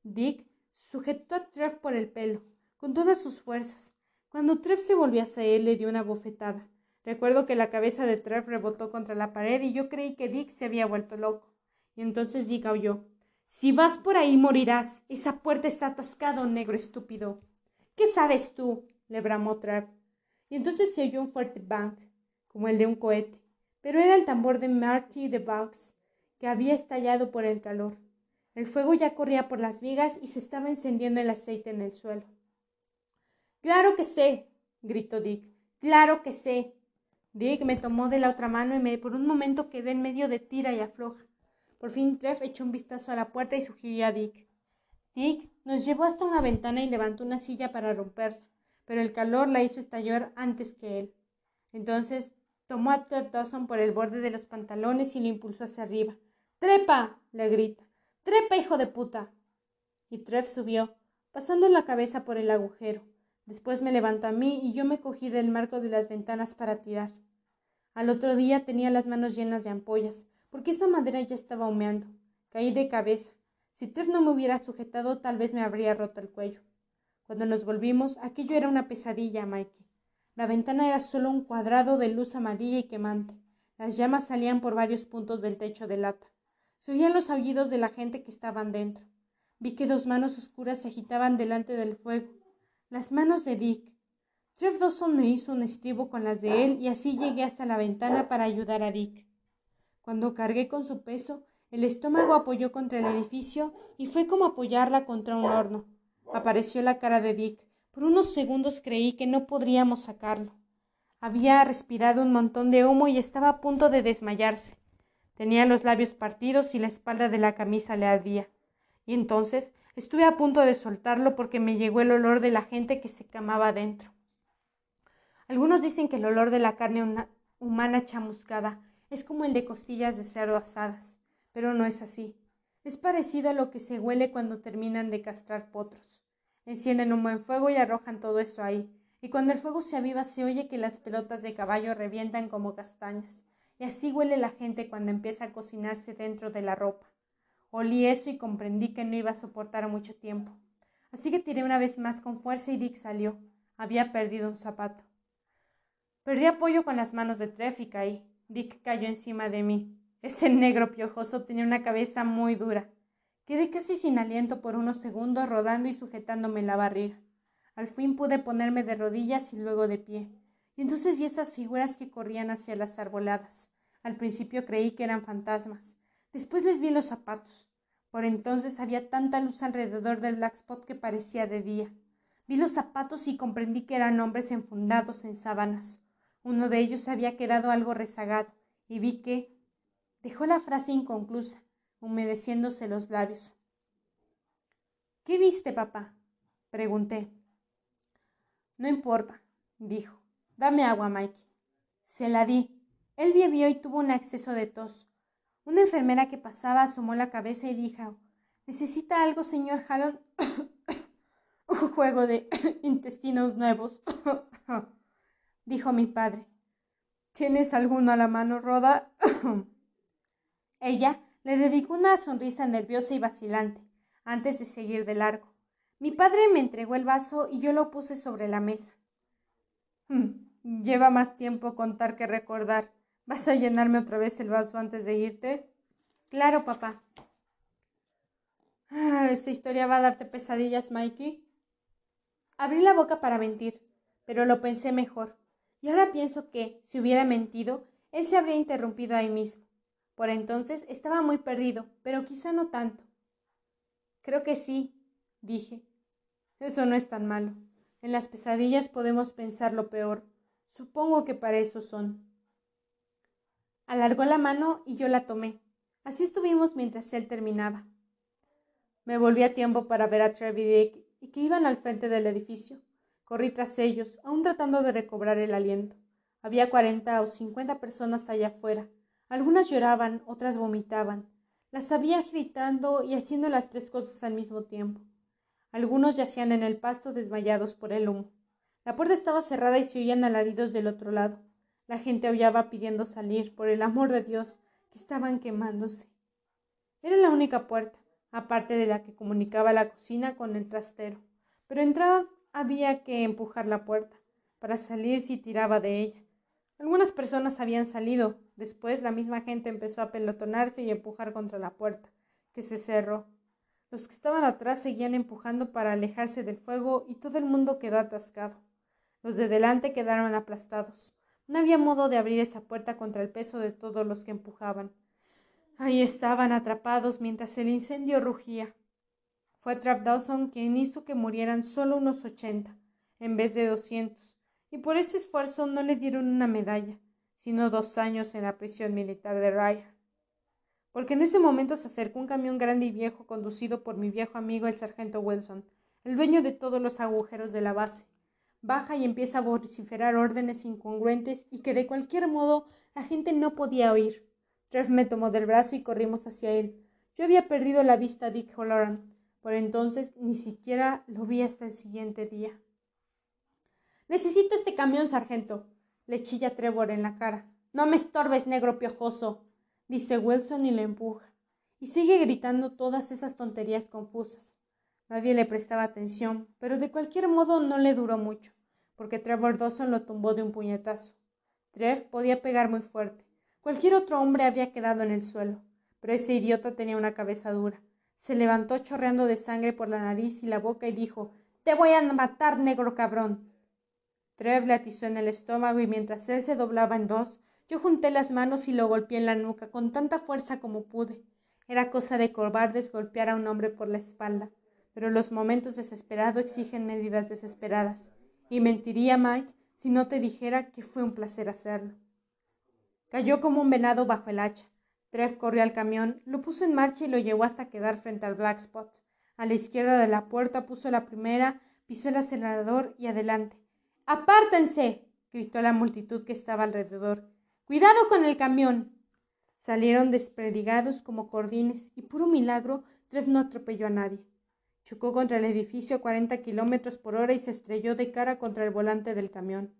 Dick sujetó a Trev por el pelo, con todas sus fuerzas. Cuando Trev se volvió hacia él, le dio una bofetada. Recuerdo que la cabeza de Trev rebotó contra la pared y yo creí que Dick se había vuelto loco. Y entonces Dick aulló. Si vas por ahí morirás. Esa puerta está atascada, negro estúpido. ¿Qué sabes tú? le bramó Trev. Y entonces se oyó un fuerte bang, como el de un cohete, pero era el tambor de Marty de Bugs, que había estallado por el calor. El fuego ya corría por las vigas y se estaba encendiendo el aceite en el suelo. Claro que sé, gritó Dick. Claro que sé. Dick me tomó de la otra mano y me por un momento quedé en medio de tira y afloja. Por fin Trev echó un vistazo a la puerta y sugirió a Dick. Dick nos llevó hasta una ventana y levantó una silla para romperla, pero el calor la hizo estallar antes que él. Entonces tomó a Trev Dawson por el borde de los pantalones y lo impulsó hacia arriba. ¡Trepa! le grita. ¡Trepa, hijo de puta! Y Trev subió, pasando la cabeza por el agujero. Después me levantó a mí y yo me cogí del marco de las ventanas para tirar. Al otro día tenía las manos llenas de ampollas, porque esa madera ya estaba humeando. Caí de cabeza. Si Trev no me hubiera sujetado, tal vez me habría roto el cuello. Cuando nos volvimos, aquello era una pesadilla, Mikey. La ventana era solo un cuadrado de luz amarilla y quemante. Las llamas salían por varios puntos del techo de lata. Se oían los aullidos de la gente que estaban dentro. Vi que dos manos oscuras se agitaban delante del fuego. Las manos de Dick. Trev Dawson me hizo un estribo con las de él y así llegué hasta la ventana para ayudar a Dick. Cuando cargué con su peso, el estómago apoyó contra el edificio y fue como apoyarla contra un horno. Apareció la cara de Dick. Por unos segundos creí que no podríamos sacarlo. Había respirado un montón de humo y estaba a punto de desmayarse. Tenía los labios partidos y la espalda de la camisa le ardía. Y entonces estuve a punto de soltarlo porque me llegó el olor de la gente que se camaba dentro. Algunos dicen que el olor de la carne humana chamuscada es como el de costillas de cerdo asadas, pero no es así. Es parecido a lo que se huele cuando terminan de castrar potros. Encienden un buen fuego y arrojan todo eso ahí, y cuando el fuego se aviva se oye que las pelotas de caballo revientan como castañas, y así huele la gente cuando empieza a cocinarse dentro de la ropa. Olí eso y comprendí que no iba a soportar mucho tiempo. Así que tiré una vez más con fuerza y Dick salió. Había perdido un zapato. Perdí apoyo con las manos de Treff y caí. Dick cayó encima de mí. Ese negro piojoso tenía una cabeza muy dura. Quedé casi sin aliento por unos segundos rodando y sujetándome la barriga. Al fin pude ponerme de rodillas y luego de pie. Y entonces vi esas figuras que corrían hacia las arboladas. Al principio creí que eran fantasmas. Después les vi los zapatos. Por entonces había tanta luz alrededor del black spot que parecía de día. Vi los zapatos y comprendí que eran hombres enfundados en sábanas. Uno de ellos había quedado algo rezagado, y vi que dejó la frase inconclusa, humedeciéndose los labios. ¿Qué viste, papá? pregunté. No importa, dijo. Dame agua, Mike. Se la di. Él bebió y tuvo un acceso de tos. Una enfermera que pasaba asomó la cabeza y dijo ¿Necesita algo, señor Hallon? [COUGHS] un juego de [COUGHS] intestinos nuevos, [COUGHS] dijo mi padre. ¿Tienes alguno a la mano, Roda? Ella le dedicó una sonrisa nerviosa y vacilante, antes de seguir de largo. Mi padre me entregó el vaso y yo lo puse sobre la mesa. Hmm, lleva más tiempo contar que recordar. ¿Vas a llenarme otra vez el vaso antes de irte? Claro, papá. Ah, ¿Esta historia va a darte pesadillas, Mikey? Abrí la boca para mentir, pero lo pensé mejor. Y ahora pienso que, si hubiera mentido, él se habría interrumpido ahí mismo. Por entonces estaba muy perdido, pero quizá no tanto. Creo que sí, dije. Eso no es tan malo. En las pesadillas podemos pensar lo peor. Supongo que para eso son. Alargó la mano y yo la tomé. Así estuvimos mientras él terminaba. Me volví a tiempo para ver a Trev y Dick y que iban al frente del edificio. Corrí tras ellos, aún tratando de recobrar el aliento. Había cuarenta o cincuenta personas allá afuera. Algunas lloraban, otras vomitaban. Las había gritando y haciendo las tres cosas al mismo tiempo. Algunos yacían en el pasto desmayados por el humo. La puerta estaba cerrada y se oían alaridos del otro lado. La gente aullaba pidiendo salir, por el amor de Dios, que estaban quemándose. Era la única puerta, aparte de la que comunicaba la cocina con el trastero. Pero entraba había que empujar la puerta. Para salir si tiraba de ella. Algunas personas habían salido. Después la misma gente empezó a pelotonarse y empujar contra la puerta, que se cerró. Los que estaban atrás seguían empujando para alejarse del fuego y todo el mundo quedó atascado. Los de delante quedaron aplastados. No había modo de abrir esa puerta contra el peso de todos los que empujaban. Ahí estaban atrapados mientras el incendio rugía. Fue Trap Dawson quien hizo que murieran solo unos ochenta, en vez de doscientos, y por ese esfuerzo no le dieron una medalla, sino dos años en la prisión militar de Raya porque en ese momento se acercó un camión grande y viejo conducido por mi viejo amigo el sargento Wilson, el dueño de todos los agujeros de la base. Baja y empieza a vociferar órdenes incongruentes y que de cualquier modo la gente no podía oír. Trev me tomó del brazo y corrimos hacia él. Yo había perdido la vista a Dick Holloran. Por entonces ni siquiera lo vi hasta el siguiente día. Necesito este camión, sargento. Le chilla Trevor en la cara. No me estorbes, negro piojoso dice Wilson y le empuja, y sigue gritando todas esas tonterías confusas. Nadie le prestaba atención, pero de cualquier modo no le duró mucho, porque Trevor Dawson lo tumbó de un puñetazo. Trev podía pegar muy fuerte. Cualquier otro hombre había quedado en el suelo, pero ese idiota tenía una cabeza dura. Se levantó chorreando de sangre por la nariz y la boca y dijo Te voy a matar, negro cabrón. Trev le atizó en el estómago y mientras él se doblaba en dos, yo junté las manos y lo golpeé en la nuca con tanta fuerza como pude. Era cosa de cobardes golpear a un hombre por la espalda, pero los momentos desesperados exigen medidas desesperadas. Y mentiría, Mike, si no te dijera que fue un placer hacerlo. Cayó como un venado bajo el hacha. Trev corrió al camión, lo puso en marcha y lo llevó hasta quedar frente al Black Spot. A la izquierda de la puerta puso la primera, pisó el acelerador y adelante. ¡Apártense! gritó la multitud que estaba alrededor. Cuidado con el camión. Salieron desperdigados como cordines y puro milagro Trev no atropelló a nadie. Chocó contra el edificio a cuarenta kilómetros por hora y se estrelló de cara contra el volante del camión.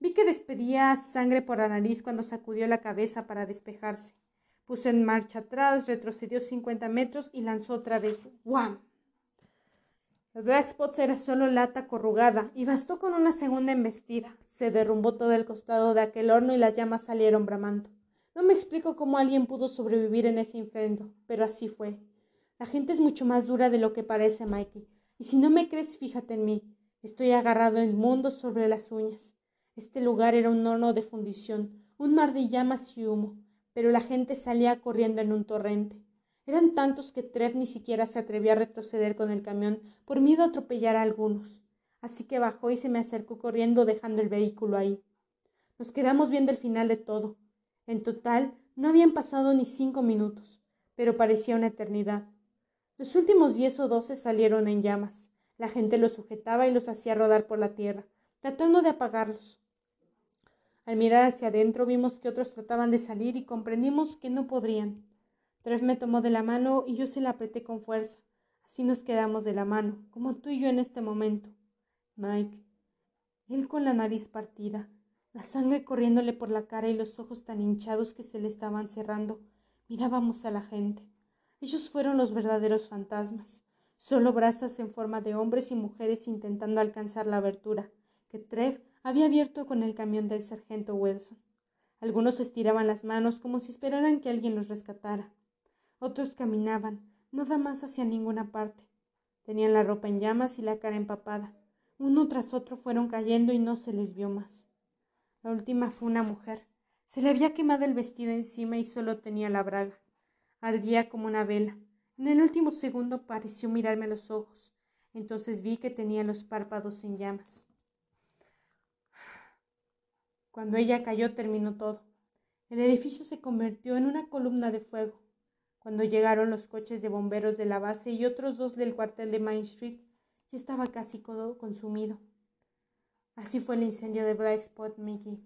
Vi que despedía sangre por la nariz cuando sacudió la cabeza para despejarse. Puso en marcha atrás, retrocedió cincuenta metros y lanzó otra vez. ¡Guam! El Black Spot era solo lata corrugada y bastó con una segunda embestida. Se derrumbó todo el costado de aquel horno y las llamas salieron bramando. No me explico cómo alguien pudo sobrevivir en ese infierno, pero así fue. La gente es mucho más dura de lo que parece, Mikey. Y si no me crees, fíjate en mí. Estoy agarrado el mundo sobre las uñas. Este lugar era un horno de fundición, un mar de llamas y humo, pero la gente salía corriendo en un torrente. Eran tantos que Trev ni siquiera se atrevió a retroceder con el camión por miedo a atropellar a algunos. Así que bajó y se me acercó corriendo dejando el vehículo ahí. Nos quedamos viendo el final de todo. En total no habían pasado ni cinco minutos, pero parecía una eternidad. Los últimos diez o doce salieron en llamas. La gente los sujetaba y los hacía rodar por la tierra, tratando de apagarlos. Al mirar hacia adentro vimos que otros trataban de salir y comprendimos que no podrían. Trev me tomó de la mano y yo se la apreté con fuerza. Así nos quedamos de la mano, como tú y yo en este momento. Mike. Él con la nariz partida, la sangre corriéndole por la cara y los ojos tan hinchados que se le estaban cerrando. Mirábamos a la gente. Ellos fueron los verdaderos fantasmas, solo brasas en forma de hombres y mujeres intentando alcanzar la abertura que Trev había abierto con el camión del sargento Wilson. Algunos estiraban las manos como si esperaran que alguien los rescatara. Otros caminaban, nada más hacia ninguna parte. Tenían la ropa en llamas y la cara empapada. Uno tras otro fueron cayendo y no se les vio más. La última fue una mujer. Se le había quemado el vestido encima y solo tenía la braga. Ardía como una vela. En el último segundo pareció mirarme a los ojos. Entonces vi que tenía los párpados en llamas. Cuando ella cayó terminó todo. El edificio se convirtió en una columna de fuego. Cuando llegaron los coches de bomberos de la base y otros dos del cuartel de Main Street, ya estaba casi todo consumido. Así fue el incendio de Black Spot Mickey.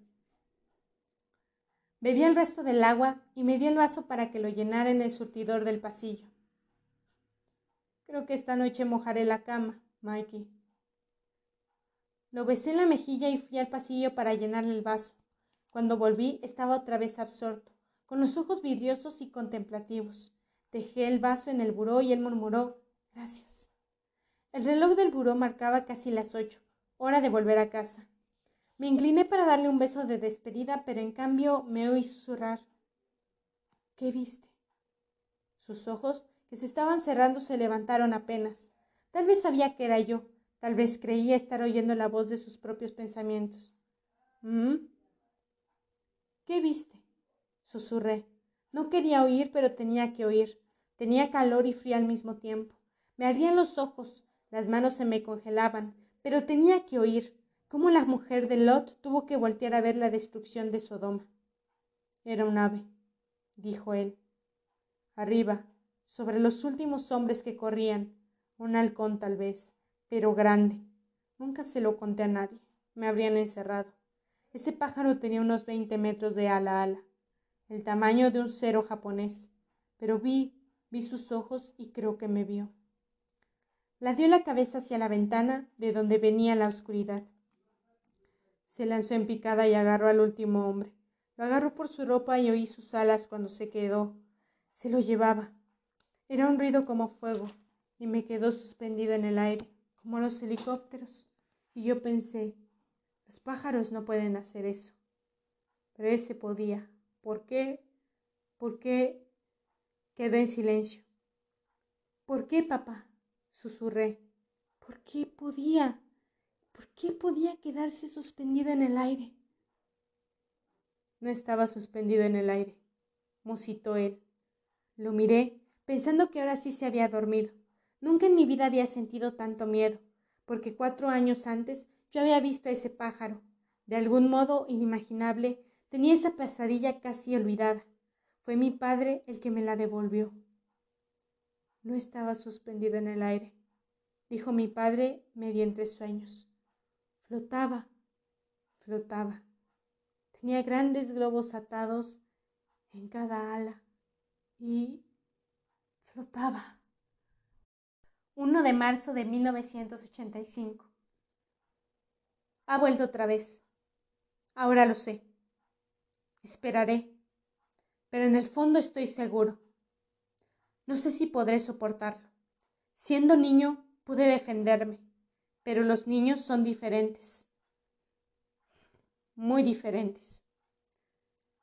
Bebí el resto del agua y me di el vaso para que lo llenara en el surtidor del pasillo. Creo que esta noche mojaré la cama, Mikey. Lo besé en la mejilla y fui al pasillo para llenarle el vaso. Cuando volví estaba otra vez absorto, con los ojos vidriosos y contemplativos. Dejé el vaso en el buró y él murmuró Gracias. El reloj del buró marcaba casi las ocho, hora de volver a casa. Me incliné para darle un beso de despedida, pero en cambio me oí susurrar. ¿Qué viste? Sus ojos, que se estaban cerrando, se levantaron apenas. Tal vez sabía que era yo, tal vez creía estar oyendo la voz de sus propios pensamientos. ¿Mm? ¿Qué viste? Susurré. No quería oír, pero tenía que oír. Tenía calor y frío al mismo tiempo. Me ardían los ojos, las manos se me congelaban, pero tenía que oír cómo la mujer de Lot tuvo que voltear a ver la destrucción de Sodoma. Era un ave, dijo él. Arriba, sobre los últimos hombres que corrían, un halcón tal vez, pero grande. Nunca se lo conté a nadie. Me habrían encerrado. Ese pájaro tenía unos veinte metros de ala a ala, el tamaño de un cero japonés, pero vi, vi sus ojos y creo que me vio. La dio la cabeza hacia la ventana de donde venía la oscuridad. Se lanzó en picada y agarró al último hombre. Lo agarró por su ropa y oí sus alas cuando se quedó. Se lo llevaba. Era un ruido como fuego y me quedó suspendido en el aire, como los helicópteros. Y yo pensé, los pájaros no pueden hacer eso. Pero ese podía. ¿Por qué? ¿Por qué? Quedé en silencio. ¿Por qué, papá? susurré. ¿Por qué podía? ¿Por qué podía quedarse suspendido en el aire? No estaba suspendido en el aire, musitó él. Lo miré, pensando que ahora sí se había dormido. Nunca en mi vida había sentido tanto miedo, porque cuatro años antes yo había visto a ese pájaro. De algún modo inimaginable, tenía esa pesadilla casi olvidada. Fue mi padre el que me la devolvió. No estaba suspendido en el aire, dijo mi padre medio entre sueños. Flotaba, flotaba. Tenía grandes globos atados en cada ala y flotaba. 1 de marzo de 1985. Ha vuelto otra vez. Ahora lo sé. Esperaré. Pero en el fondo estoy seguro. No sé si podré soportarlo. Siendo niño pude defenderme pero los niños son diferentes, muy diferentes.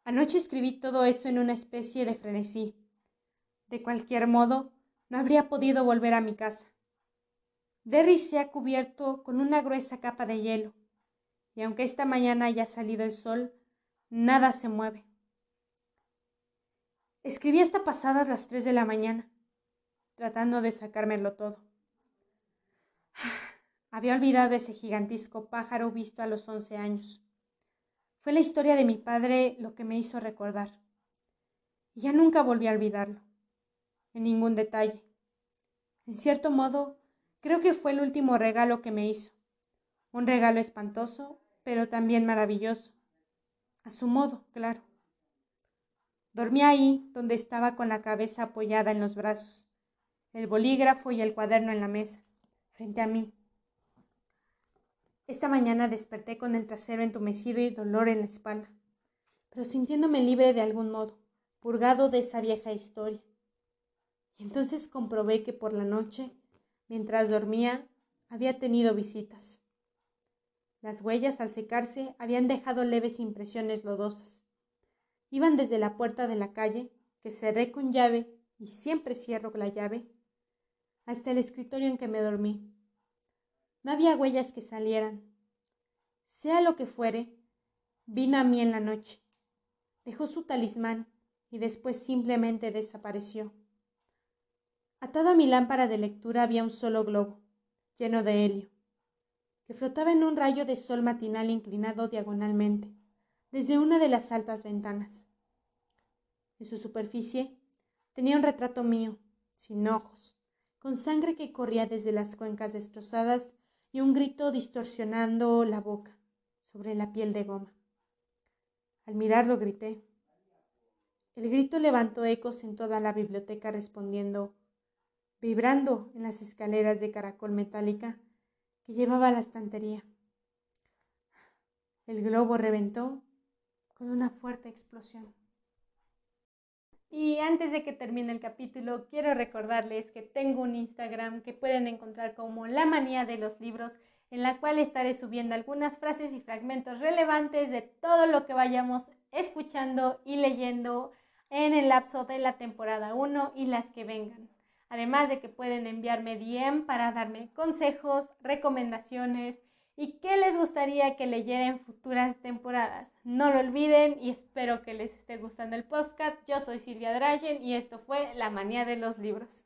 Anoche escribí todo eso en una especie de frenesí. De cualquier modo, no habría podido volver a mi casa. Derry se ha cubierto con una gruesa capa de hielo, y aunque esta mañana haya salido el sol, nada se mueve. Escribí hasta pasadas las tres de la mañana, tratando de sacármelo todo. [SIGHS] Había olvidado ese gigantesco pájaro visto a los once años. Fue la historia de mi padre lo que me hizo recordar. Y ya nunca volví a olvidarlo, en ningún detalle. En cierto modo, creo que fue el último regalo que me hizo. Un regalo espantoso, pero también maravilloso. A su modo, claro. Dormí ahí, donde estaba con la cabeza apoyada en los brazos, el bolígrafo y el cuaderno en la mesa, frente a mí. Esta mañana desperté con el trasero entumecido y dolor en la espalda, pero sintiéndome libre de algún modo, purgado de esa vieja historia. Y entonces comprobé que por la noche, mientras dormía, había tenido visitas. Las huellas al secarse habían dejado leves impresiones lodosas. Iban desde la puerta de la calle, que cerré con llave y siempre cierro la llave, hasta el escritorio en que me dormí. No había huellas que salieran. Sea lo que fuere, vino a mí en la noche. Dejó su talismán y después simplemente desapareció. Atado a mi lámpara de lectura había un solo globo, lleno de helio, que flotaba en un rayo de sol matinal inclinado diagonalmente, desde una de las altas ventanas. En su superficie, Tenía un retrato mío, sin ojos, con sangre que corría desde las cuencas destrozadas y un grito distorsionando la boca sobre la piel de goma. Al mirarlo grité. El grito levantó ecos en toda la biblioteca respondiendo, vibrando en las escaleras de caracol metálica que llevaba a la estantería. El globo reventó con una fuerte explosión. Y antes de que termine el capítulo, quiero recordarles que tengo un Instagram que pueden encontrar como La Manía de los Libros, en la cual estaré subiendo algunas frases y fragmentos relevantes de todo lo que vayamos escuchando y leyendo en el lapso de la temporada 1 y las que vengan. Además de que pueden enviarme DM para darme consejos, recomendaciones y qué les gustaría que leyera en futuras temporadas. No lo olviden y espero que les esté gustando el podcast. Yo soy Silvia Dragen y esto fue La Manía de los Libros.